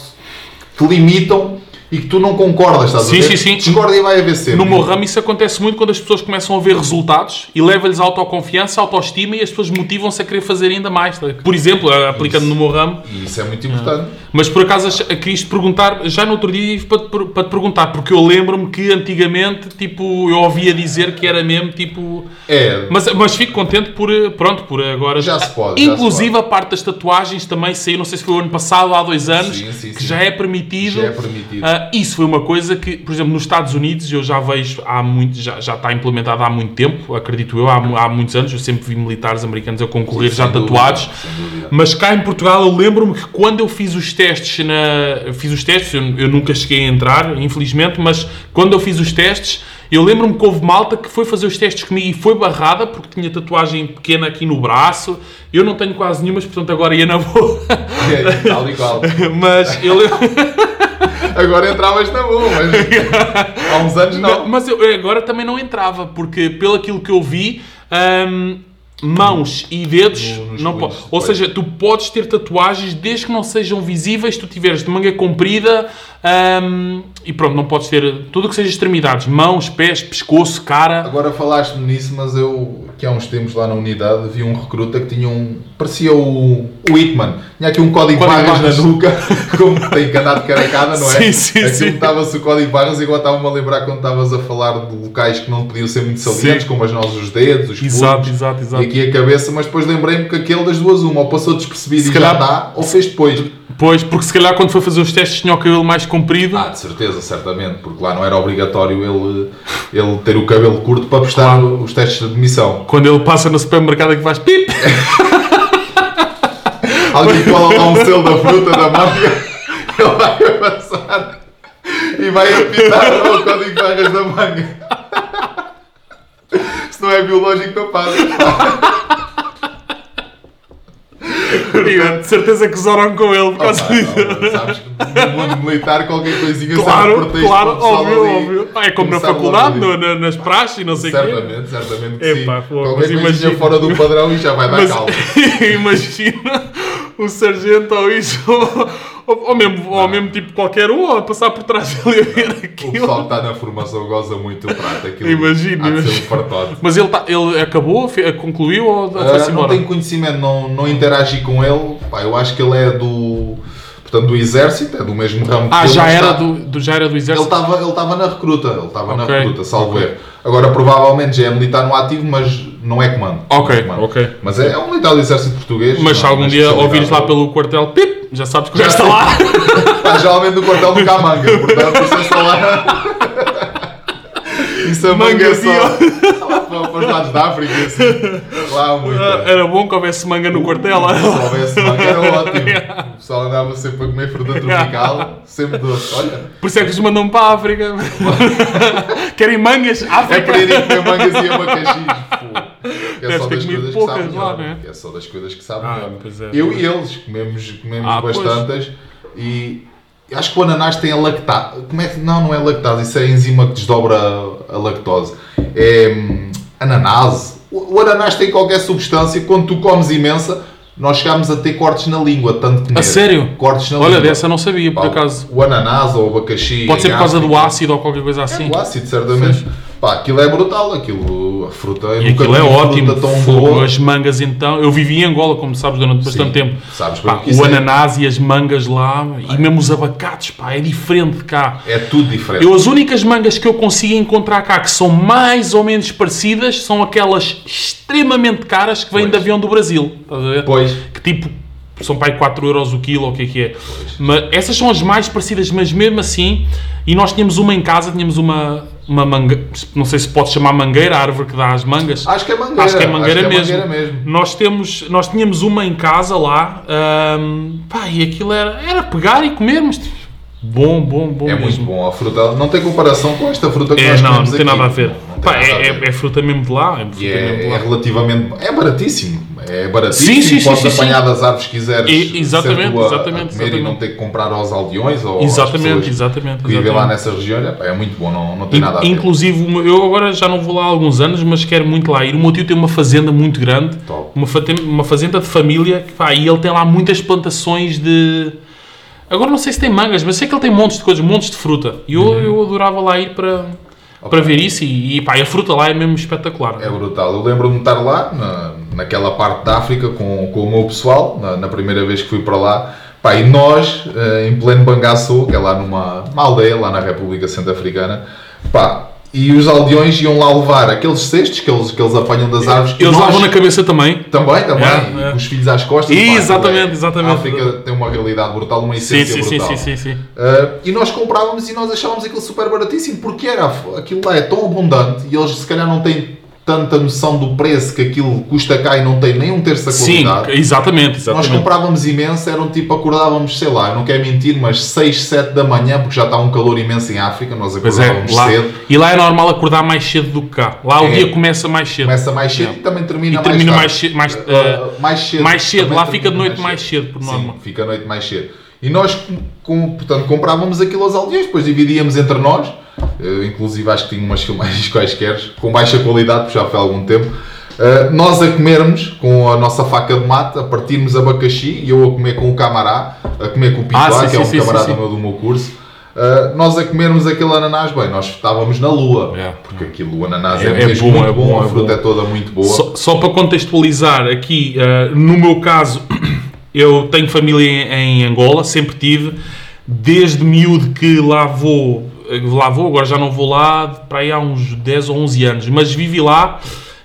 que te limitam e que tu não concordas, estás Sim, a ver? sim, sim. Discordia vai haver sempre. No meu ramo isso acontece muito quando as pessoas começam a ver resultados e leva-lhes autoconfiança, autoestima e as pessoas motivam-se a querer fazer ainda mais. tá? Por exemplo, aplicando no meu ramo, E isso é muito importante. Mas por acaso ach- quis te perguntar, já no outro dia para te, para te perguntar, porque eu lembro-me que antigamente tipo, eu ouvia dizer que era mesmo tipo. É, Mas, mas fico contente por, eh, pronto, por agora. Já se pode, Inclusive se a parte das tatuagens também saiu, não sei se foi o ano passado ou há dois anos, Sim, sim, que sim. já é permitido. Já é permitido. Ah, isso foi uma coisa que, por exemplo, nos Estados Unidos eu já vejo há muito, já, já está implementado há muito tempo, acredito eu, há, há muitos anos. Eu sempre vi militares americanos a concorrer Sim, já tatuados. dúvida. Mas cá em Portugal eu lembro-me que quando eu fiz os testes na. eu Fiz os testes, eu, eu nunca cheguei a entrar, infelizmente, mas quando eu fiz os testes, eu lembro-me que houve malta que foi fazer os testes comigo e foi barrada porque tinha tatuagem pequena aqui no braço. Eu não tenho quase nenhumas, portanto agora ia na boa. É, tal e qual. mas eu lembro. Agora entravas na boa, mas há uns anos não. Mas eu agora também não entrava, porque pelo aquilo que eu vi, hum, mãos e dedos, nos não punhos, po- ou seja, tu podes ter tatuagens desde que não sejam visíveis, tu tiveres de manga comprida ahm, e pronto, não podes ter tudo o que seja extremidades, mãos, pés, pescoço, cara. Agora falaste-me nisso, mas eu, que há uns tempos lá na unidade, vi um recruta que tinha um. parecia o, o Hitman. Tinha aqui um código barras barras. na nuca, como tem que andar de caracada, não é? Sim, sim, Aquilo sim. estava-se o código de barras agora estava-me a lembrar quando estavas a falar de locais que não podiam ser muito salientes, Sim. como as nós, os dedos, os Exato, punhos, exato, exato. E aqui a cabeça, mas depois lembrei-me que aquele das duas, uma, ou passou despercebido Se e calhar- já está, ou fez depois. Pois, porque se calhar quando foi fazer os testes tinha o cabelo mais comprido. Ah, de certeza, certamente, porque lá não era obrigatório ele, ele ter o cabelo curto para prestar Claro. os testes de admissão. Quando ele passa no supermercado é que faz pip. Alguém cola lá um selo da fruta da manga, ele vai passar e vai apitar o código de barras da manga. Se não é biológico, não passa. De certeza que zoram com ele por causa disso. sabes que no mundo militar qualquer coisinha serve Claro, pretexto claro, óbvio, ali óbvio. Ah, é como na faculdade, no- na- nas praxes e não sei o quê. Certamente, certamente que Epá, sim. pô, Qualquer coisinha imagina- fora do padrão e já vai dar Mas calma. imagina o sargento ou isso, ou, ou mesmo, ou mesmo tipo qualquer um, a passar por trás dele a ver O aquilo. pessoal que está na formação goza muito o prato. Aquilo Imagina, há de ser um fartote. Mas ele, tá, ele acabou, fe- concluiu ou Ah, foi-se não embora? tenho conhecimento, não, não interagi com ele. Pá, eu acho que ele é do, portanto, do exército, é do mesmo ramo que Ah, já mas era está- do, do- já era do Ele exército? estava ele estava na recruta, ele estava na Ok, recruta, salvo ok. erro. Agora, provavelmente já é militar no ativo, mas não é comando. Ok, Não é comando. ok. Mas é, é um militar do exército português. Mas se algum na dia especialidade ouvires lá pelo quartel, pip, já sabes que já Já está lá. Está geralmente no quartel do Camanga, portanto, isso é lá. Isso a manga é só lá para, os lados da África, assim. Lá muita. Era bom que houvesse manga no quartel. Se houvesse manga era ótimo. O pessoal andava sempre a comer fruta tropical, sempre doce. Olha, Por isso é que os mandam para a África. Querem mangas? é África. para irem comer mangas e abacaxis. Que é só das coisas que sabem lá, melhor. não é? É só das coisas que sabem Ah, melhor. pois é. Eu e eles comemos, comemos Ah, pois. bastantes e acho que o ananás tem a lactase. Como é que. Não, não é lactase, isso é a enzima que desdobra a, lactose. É hum, ananase. O, o ananás tem qualquer substância, quando tu comes imensa, nós chegamos a ter cortes na língua, tanto comer. A sério? Cortes na Olha, língua. dessa eu não sabia, por Pá, acaso. O ananás ou o abacaxi. Pode ser por causa do ácido ou qualquer coisa assim. É o ácido, certamente. Pá, aquilo é brutal, aquilo, a fruta eu E nunca aquilo é ótimo. fruta tão Fogo, boa. As mangas então. Eu vivi em Angola, como sabes, durante bastante Sim, tempo. sabes Pá, o é- ananás e as mangas lá, e mesmo os abacates, pá, é diferente de cá. É tudo diferente. Eu, as únicas mangas que eu consigo encontrar cá que são mais ou menos parecidas são aquelas extremamente caras que vêm Pois. de avião do Brasil. Estás a ver? Pois. Que tipo, são para aí 4 euros o quilo, ou o que é que é. Mas essas são as mais parecidas, mas mesmo assim, e nós tínhamos uma em casa, tínhamos uma, uma manga, não sei se pode chamar mangueira, a árvore que dá as mangas. Acho que é mangueira. Acho que é mangueira, que mesmo. é mangueira mesmo. Nós, temos, nós tínhamos uma em casa lá, ahm, pá, e aquilo era, era pegar e comer, mas bom, bom, bom É mesmo. muito bom. A fruta não tem comparação com esta fruta que É, nós não, comemos não tem aqui. nada a ver. Não tem Pá, nada a é, ver. é, é fruta mesmo de lá. É fruta mesmo de é, lá. é relativamente. É baratíssimo. É baratíssimo. Sim, sim, sim, Podes sim, sim. apanhar das árvores que quiseres. E- exatamente, a- exatamente, a comer exatamente. E não ter que comprar aos aldeões ou Exatamente, exatamente. que vivem lá nessa região. É, é muito bom. Não, não tem In- nada a ver. Inclusive, eu agora já não vou lá há alguns anos, mas quero muito lá ir. O meu tio tem uma fazenda muito grande, Top. uma, uma fazenda de família, pá, e ele tem lá muitas plantações de. Agora não sei se tem mangas, mas sei que ele tem montes de coisas, montes de fruta. E eu, Uhum. eu adorava lá ir para, para ver isso. E, e pá, a fruta lá é mesmo espetacular. É brutal. Eu lembro-me de estar lá, na, naquela parte da África, com, com o meu pessoal, na, na primeira vez que fui para lá. Pá, e nós, eh, em pleno Bangassou, que é lá numa uma aldeia, lá na República Centro-Africana, pá, e os aldeões iam lá levar aqueles cestos que eles, que eles apanham das árvores. Eles nós- levam na cabeça também. Também, também, É, é. os filhos às costas. E pá, exatamente, é- exatamente. A África tem uma realidade brutal, uma Sim, essência sim, sim, brutal. sim, sim, sim. Uh, e nós comprávamos e nós achávamos aquilo super baratíssimo porque era, aquilo lá é tão abundante e eles se calhar não têm tanta noção do preço que aquilo custa cá e não tem nem um terço da Sim, qualidade. exatamente, Nós exatamente. comprávamos imenso, eram tipo, acordávamos, sei lá, eu não quero mentir, mas 6, 7 da manhã, porque já está um calor imenso em África, nós é, acordávamos lá, cedo. e lá é normal acordar mais cedo do que cá. Lá o É. dia começa mais cedo. Começa mais cedo É. e também termina, E termina mais tarde. cedo, mais, Uh, mais cedo. mais cedo. Lá fica de noite mais cedo, por Sim, norma. fica a noite mais cedo. E nós, com, portanto, comprávamos aquilo aos aldeões, depois dividíamos entre nós. Eh, inclusive, acho que tinha umas filmagens quaisquer, com baixa qualidade, porque já foi há algum tempo. Uh, nós a comermos com a nossa faca de mate, a partirmos abacaxi e eu a comer com o camará, a comer com o Pituá, Ah, sim, que é um sim, sim, camarada sim, sim. meu do meu curso. Uh, nós a comermos aquele ananás, bem, nós estávamos na lua, É. porque aquilo, o ananás é, É- é bom, muito é bom, bom, a é fruta é toda muito boa. Só, só para contextualizar aqui, no meu caso, eu tenho família em, em Angola, sempre tive, desde miúdo que lá vou, lá vou, agora já não vou lá, para aí há uns 10 ou 11 anos, mas vivi lá,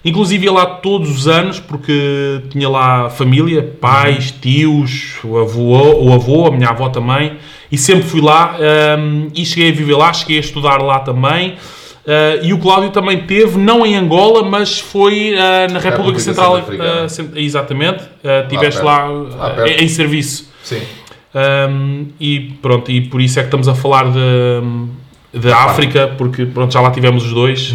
inclusive ia lá todos os anos, porque tinha lá família, pais, tios, o avô, o avô a minha avó também, e sempre fui lá, ehm, e cheguei a viver lá, cheguei a estudar lá também, Uh, e o Cláudio também teve, não em Angola, mas foi uh, na República República Central. Uh, exatamente. Uh, tiveste lá, Lá em, em serviço. Sim. Um, e pronto, e por isso é que estamos a falar de, de África, porque pronto, já lá tivemos os dois.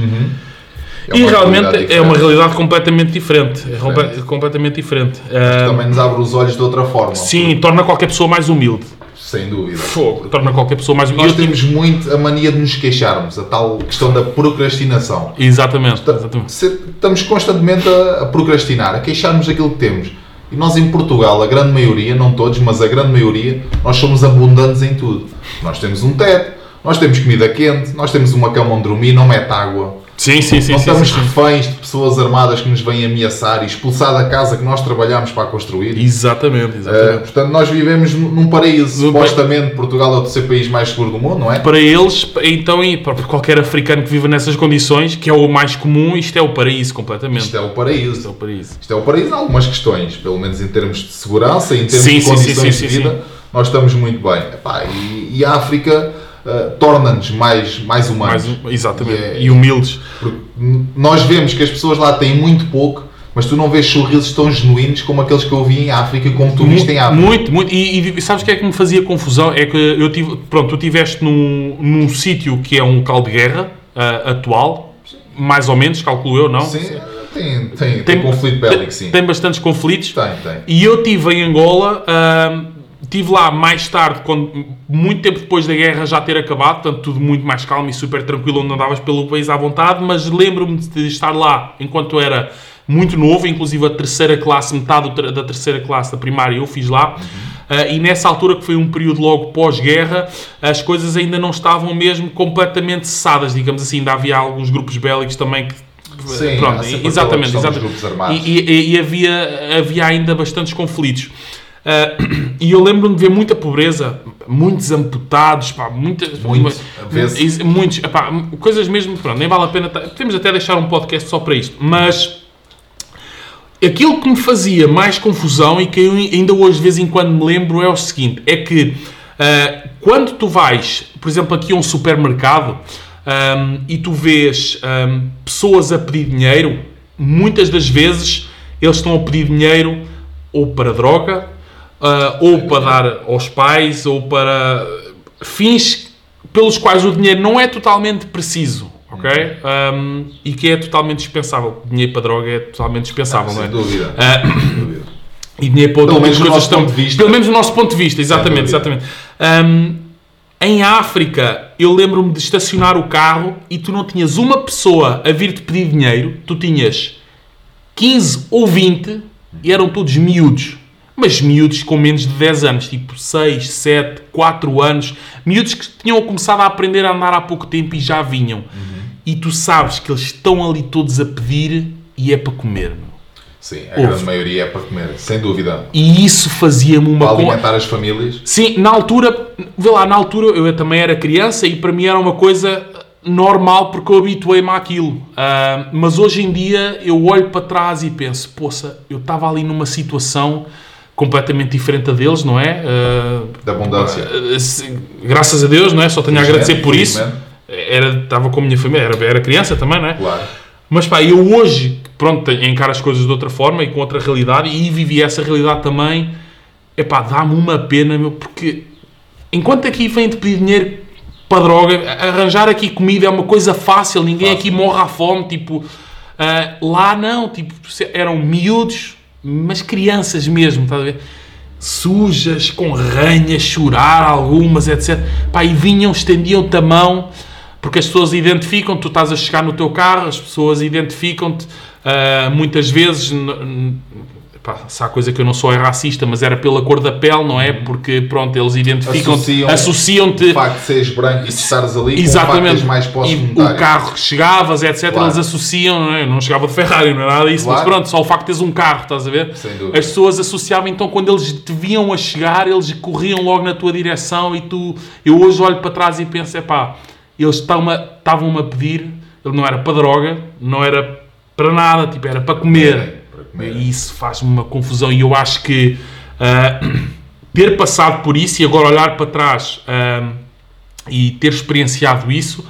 É e realmente é uma realidade completamente diferente. É Diferente. completamente diferente. Uh, também nos abre os olhos de outra forma. sim, torna qualquer pessoa mais humilde. Sem dúvida. Fogo, torna qualquer pessoa mais humilde. Nós temos muito a mania de nos queixarmos, a tal questão da procrastinação. Exatamente, exatamente. Estamos constantemente a, a procrastinar, a queixarmos daquilo que temos. E nós em Portugal, a grande maioria, não todos, mas a grande maioria, nós somos abundantes em tudo. Nós temos um teto, nós temos comida quente, nós temos uma cama onde dormir, não mete água. Sim, sim, sim. não estamos sim, sim. reféns de pessoas armadas que nos vêm ameaçar e expulsar da casa que nós trabalhamos para construir. Exatamente, Uh, exatamente. portanto, nós vivemos num paraíso. Supostamente, Portugal é o terceiro país mais seguro do mundo, não é? para eles, então, e para qualquer africano que viva nessas condições, que é o mais comum, isto é o paraíso completamente. Isto é o Isto é paraíso. o paraíso. Isto é o paraíso em algumas questões, pelo menos em termos de segurança, em termos Sim, de condições sim, sim, de sim, vida, nós estamos muito bem. Epá, e, e a África uh, torna-nos mais, mais humanos. Mais, exatamente. E é- E humildes. Nós vemos que as pessoas lá têm muito pouco, mas tu não vês sorrisos tão genuínos como aqueles que eu vi em África, como tu viste em África. Muito, muito. E, e sabes o que é que me fazia confusão? É que eu tive. Pronto, tu estiveste num, num sítio que é um local de guerra ah, atual, mais ou menos, calculo eu, não? Sim, tem, tem, tem, conflito bélico, sim. Tem bastantes conflitos. Tem, tem. E eu estive em Angola, ahm, estive lá mais tarde, quando, muito tempo depois da guerra já ter acabado, portanto tudo muito mais calmo e super tranquilo, onde andavas pelo país à vontade, mas lembro-me de estar lá enquanto era muito novo, inclusive a terceira classe, metade da terceira classe da primária eu fiz lá, Ah, e nessa altura, que foi um período logo pós-guerra, as coisas ainda não estavam mesmo completamente cessadas, digamos assim, ainda havia alguns grupos bélicos também que Sim, pronto, exatamente, exatamente. grupos armados. E, e- e havia, havia ainda bastantes conflitos. Ah, e eu lembro-me de ver muita pobreza, muitos amputados, pá, muitas, Muito, muitos, coisas mesmo, pronto, nem vale a pena, podemos até deixar um podcast só para isto, mas aquilo que me fazia mais confusão e que eu ainda hoje de vez em quando me lembro é o seguinte, é que ah, quando tu vais, por exemplo, aqui a um supermercado ahm, e tu vês ahm, pessoas a pedir dinheiro, muitas das vezes eles estão a pedir dinheiro ou para droga, ah, ou para dar aos pais, ou para fins pelos quais o dinheiro não é totalmente preciso, ok? Um, e que é totalmente dispensável. Dinheiro para droga é totalmente dispensável, não é? Sem dúvida. Ah, Sem dúvida. e dinheiro para Pelo outras coisas nosso estão- ponto de vista. Pelo menos do nosso ponto de vista, exatamente, exatamente. Um, em África, eu lembro-me de estacionar o carro e tu não tinhas uma pessoa a vir-te pedir dinheiro, tu tinhas 15 ou 20 e eram todos miúdos. Mas miúdos com menos de 10 anos, tipo 6, 7, 4 anos. Miúdos que tinham começado a aprender a andar há pouco tempo e já vinham. E tu sabes que eles estão ali todos a pedir e é para comer. meu. Sim, a Ouve. grande maioria é para comer, sem dúvida. E isso fazia-me uma Para alimentar as famílias. Sim, na altura, vê lá, na altura eu também era criança e para mim era uma coisa normal porque eu habituei-me àquilo. Ah, mas hoje em dia eu olho para trás e penso, poça, eu estava ali numa situação completamente diferente da deles, não é? Ah, Da abundância. se- graças a Deus, não é? Só tenho a agradecer por isso. Era, estava com a minha família, era, era criança também, não é? Claro. Mas pá, eu hoje, pronto, encaro as coisas de outra forma e com outra realidade e vivi essa realidade também. É pá, dá-me uma pena, meu, porque enquanto aqui vem-te pedir dinheiro para droga, arranjar aqui comida é uma coisa fácil, ninguém Fácil. aqui morre à fome, tipo, ah, lá não, tipo, eram miúdos, mas crianças mesmo, estás a ver? Sujas, com ranhas, chorar algumas, etc. Pá, e vinham, estendiam-te a mão. porque as pessoas identificam, tu estás a chegar no teu carro, as pessoas identificam-te ah, muitas vezes. Pá, se há coisa que eu não sou é racista, mas era pela cor da pele, não é? Porque, pronto, eles identificam-te, Associam- associam-te O facto de seres branco e de estares ali com o Exatamente. mais e o carro que chegavas, etc., Claro. eles associam, não é? Eu não chegava de Ferrari, não é nada disso, mas Claro. pronto, só o facto de teres um carro, estás a ver? Sem dúvida. As pessoas associavam, então, quando eles te viam a chegar, eles corriam logo na tua direção e tu. Eu hoje olho para trás e penso, epá, eles estavam-me a pedir, ele não era para droga, não era para nada, tipo, era para comer. E isso faz-me uma confusão e eu acho que ah, ter passado por isso e agora olhar para trás ah, e ter experienciado isso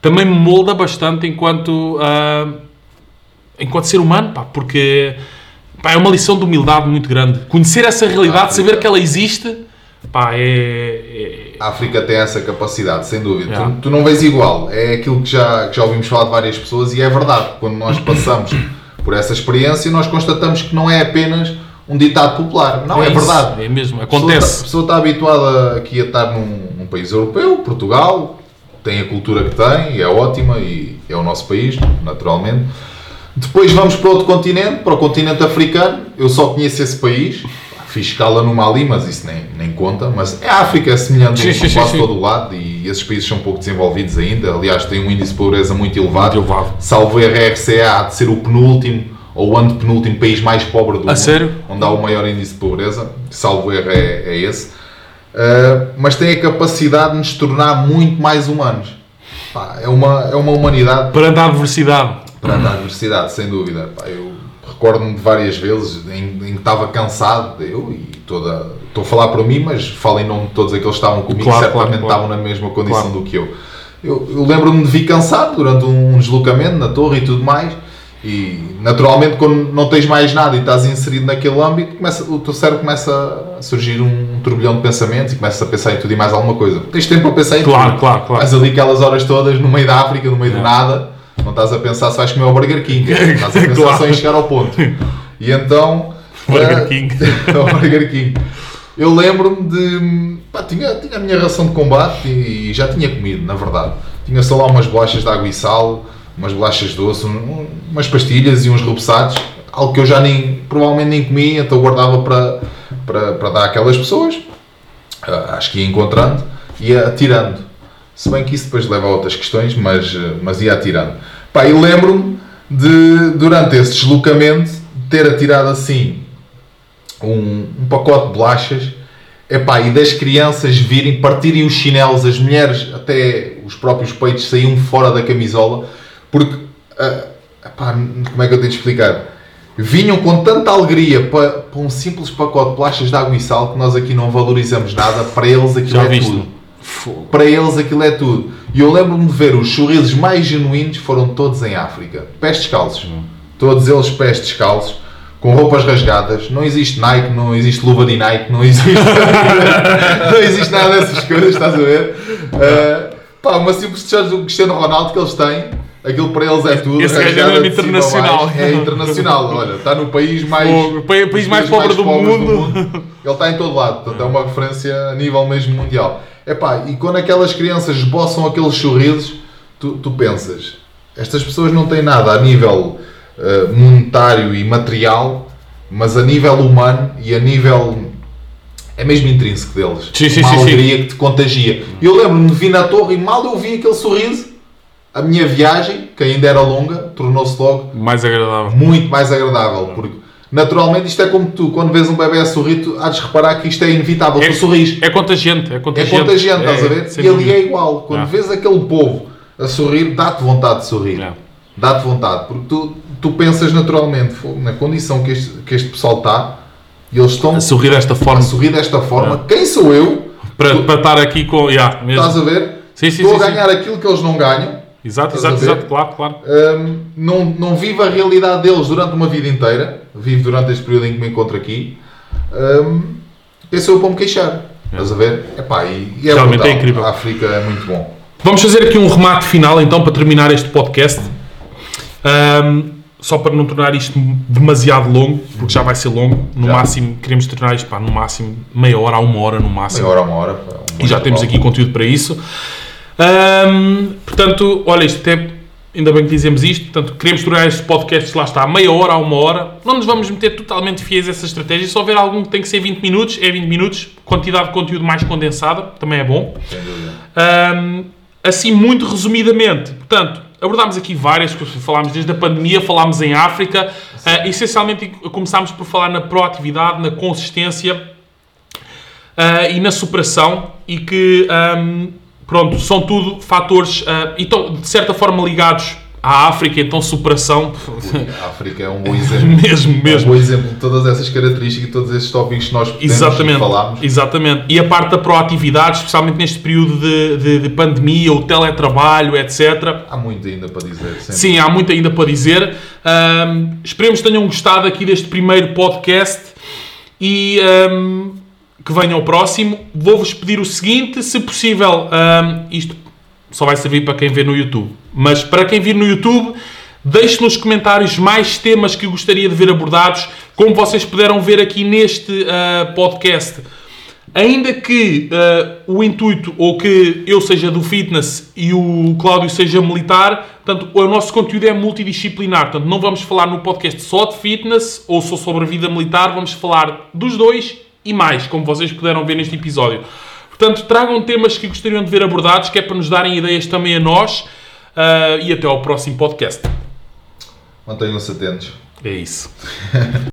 também me molda bastante enquanto ah, enquanto ser humano, pá, porque pá, é uma lição de humildade muito grande. Conhecer essa realidade, saber é. que ela existe, pá, é, é- A África tem essa capacidade, sem dúvida. Yeah. Tu, tu não vês igual. É aquilo que já, que já ouvimos falar de várias pessoas e é verdade. Quando nós passamos por essa experiência, nós constatamos que não é apenas um ditado popular. Não, é, isso, verdade. É mesmo, A pessoa acontece. tá- A pessoa está habituada aqui a estar num, num país europeu, Portugal, tem a cultura que tem, e é ótima, e é o nosso país, naturalmente. Depois vamos para outro continente, para o continente africano. Eu só conheço esse país. Fiz escala no Mali, mas isso nem, nem conta. Mas a África é semelhante Sim, sim, quase sim. todo o lado e esses países são pouco desenvolvidos ainda. Aliás, têm um índice de pobreza muito elevado. Muito elevado. Salvo erro, a RCA há de ser o penúltimo ou o antepenúltimo país mais pobre do A mundo. sério? Onde há o maior índice de pobreza. Salvo erro é, é esse. Uh, mas tem a capacidade de nos tornar muito mais humanos. Pá, é, uma, é uma humanidade Perante a adversidade. perante a adversidade, sem dúvida. Pá, eu recordo-me de várias vezes em, em que estava cansado, eu e toda. Estou a falar para mim, mas falo em nome de todos aqueles que estavam comigo, Claro, certamente claro, claro. estavam na mesma condição do que eu. Eu, eu lembro-me de vir cansado durante um deslocamento na torre e tudo mais. E naturalmente, quando não tens mais nada e estás inserido naquele âmbito, começa, o teu cérebro começa a surgir um turbilhão de pensamentos e começas a pensar em tudo e mais alguma coisa. Tens tempo para pensar em Claro, tudo. claro, claro. Estás ali aquelas horas todas no meio da África, no meio É. do nada, não estás a pensar se vais comer o Burger King, estás a pensar Claro. só em chegar ao ponto. E então. Burger eh, King. o Burger King. Eu lembro-me de. Pá, tinha, tinha a minha ração de combate e já tinha comido, na verdade. Tinha só lá umas bolachas de água e sal, umas bolachas doces, um- umas pastilhas e uns repousados, algo que eu já nem, provavelmente nem comia, então guardava para, para, para dar àquelas pessoas. Ah, acho que ia encontrando, ia atirando. Se bem que isso depois leva a outras questões, mas, mas ia atirando. Pá, e lembro-me de, durante esse deslocamento, ter atirado assim um, um pacote de bolachas epá, e das crianças virem, partirem os chinelos, as mulheres, até os próprios peitos saíam fora da camisola, porque, ah, epá, como é que eu tenho de explicar? Vinham com tanta alegria para, para um simples pacote de bolachas de água e sal que nós aqui não valorizamos nada, para eles aquilo Já é viste? tudo. Para eles aquilo é tudo. E eu lembro-me de ver os sorrisos mais genuínos foram todos em África. Pés descalços. Todos eles pés descalços, com roupas rasgadas. Não existe Nike, não existe luva de Nike, não existe, não existe nada dessas coisas, estás a ver? Uh, pá, uma simples t-shirt do Cristiano Ronaldo que eles têm, aquilo para eles é tudo. Esse gajo é mesmo internacional. É internacional, olha, está no país mais. O país mais pobre do pobres mundo. Ele está em todo lado, portanto é uma referência a nível mesmo mundial. Epá, e quando aquelas crianças esboçam aqueles sorrisos, tu, tu pensas, estas pessoas não têm nada a nível eh, monetário e material, mas a nível humano e a nível. É mesmo intrínseco deles. Sim, sim, uma alegria que te contagia. Eu lembro-me de vir na torre e mal eu vi aquele sorriso, a minha viagem, que ainda era longa, tornou-se logo Mais agradável. muito mais agradável. Porque naturalmente isto é como tu, quando vês um bebê a sorrir, tu há de reparar que isto é inevitável. É, tu sorris. é contagiante, é É contagiante. contagiante, estás a ver? sem E ali é igual. Quando Ah. vês aquele povo a sorrir, dá-te vontade de sorrir. Dá-te vontade. Porque tu, tu pensas naturalmente, "Fogo, na condição que este, que este pessoal está, e eles estão A sorrir desta a forma, sorrir desta forma. Quem sou eu? para, tu- para estar aqui com. Yeah, mesmo. Estás a ver? Sim, sim, Estou sim, a sim. ganhar aquilo que eles não ganham. Exato, Estás a exato, exato, claro, claro. Hum, não, não vivo a realidade deles durante uma vida inteira, vivo durante este período em que me encontro aqui. Hum, esse é o para me queixar. Estás a ver? Epá, e, e é Realmente brutal. é incrível. A África é muito bom. Vamos fazer aqui um remate final então para terminar este podcast. Ahm, só para não tornar isto demasiado longo, porque já vai ser longo. No Já. máximo, queremos tornar isto pá, no máximo meia hora a uma hora no máximo. Meia hora, uma hora. pá, um E já temos intervalo. aqui conteúdo para isso. Ahm, portanto, olha, isto até, ainda bem que dizemos isto, portanto, queremos tornar estes podcasts, lá está, a meia hora a uma hora. Não nos vamos meter totalmente fiéis a essa estratégia. Se houver algum que tem que ser 20 minutos, é 20 minutos. Quantidade de conteúdo mais condensada, também é bom. Ahm, assim, muito resumidamente, portanto, abordámos aqui várias coisas, falámos desde a pandemia, falámos em África, ah, essencialmente começámos por falar na proatividade, na consistência ah, e na superação e que, ahm, pronto, são tudo fatores ah, e estão, de certa forma, ligados à África, então superação, A África é um bom exemplo. mesmo, É um mesmo. bom exemplo de todas essas características e todos esses tópicos que nós podemos Exatamente, falámos. exatamente. E a parte da proatividade, especialmente neste período de, de- de pandemia, o teletrabalho, etc. Há muito ainda para dizer. sempre. Sim, há muito ainda para dizer. Ahm, esperemos que tenham gostado aqui deste primeiro podcast e ahm, que venha o próximo. Vou-vos pedir o seguinte: se possível, ahm, isto só vai servir para quem vê no YouTube, mas para quem vir no YouTube, deixe nos comentários mais temas que gostaria de ver abordados, como vocês puderam ver aqui neste ah, podcast. Ainda que ah, o intuito ou que eu seja do fitness e o Cláudio seja militar, portanto, o nosso conteúdo é multidisciplinar. Portanto, não vamos falar no podcast só de fitness ou só sobre a vida militar, vamos falar dos dois e mais, como vocês puderam ver neste episódio. Portanto, tragam temas que gostariam de ver abordados, que é para nos darem ideias também a nós. ah, e até ao próximo podcast. Mantenham-se atentos. É isso.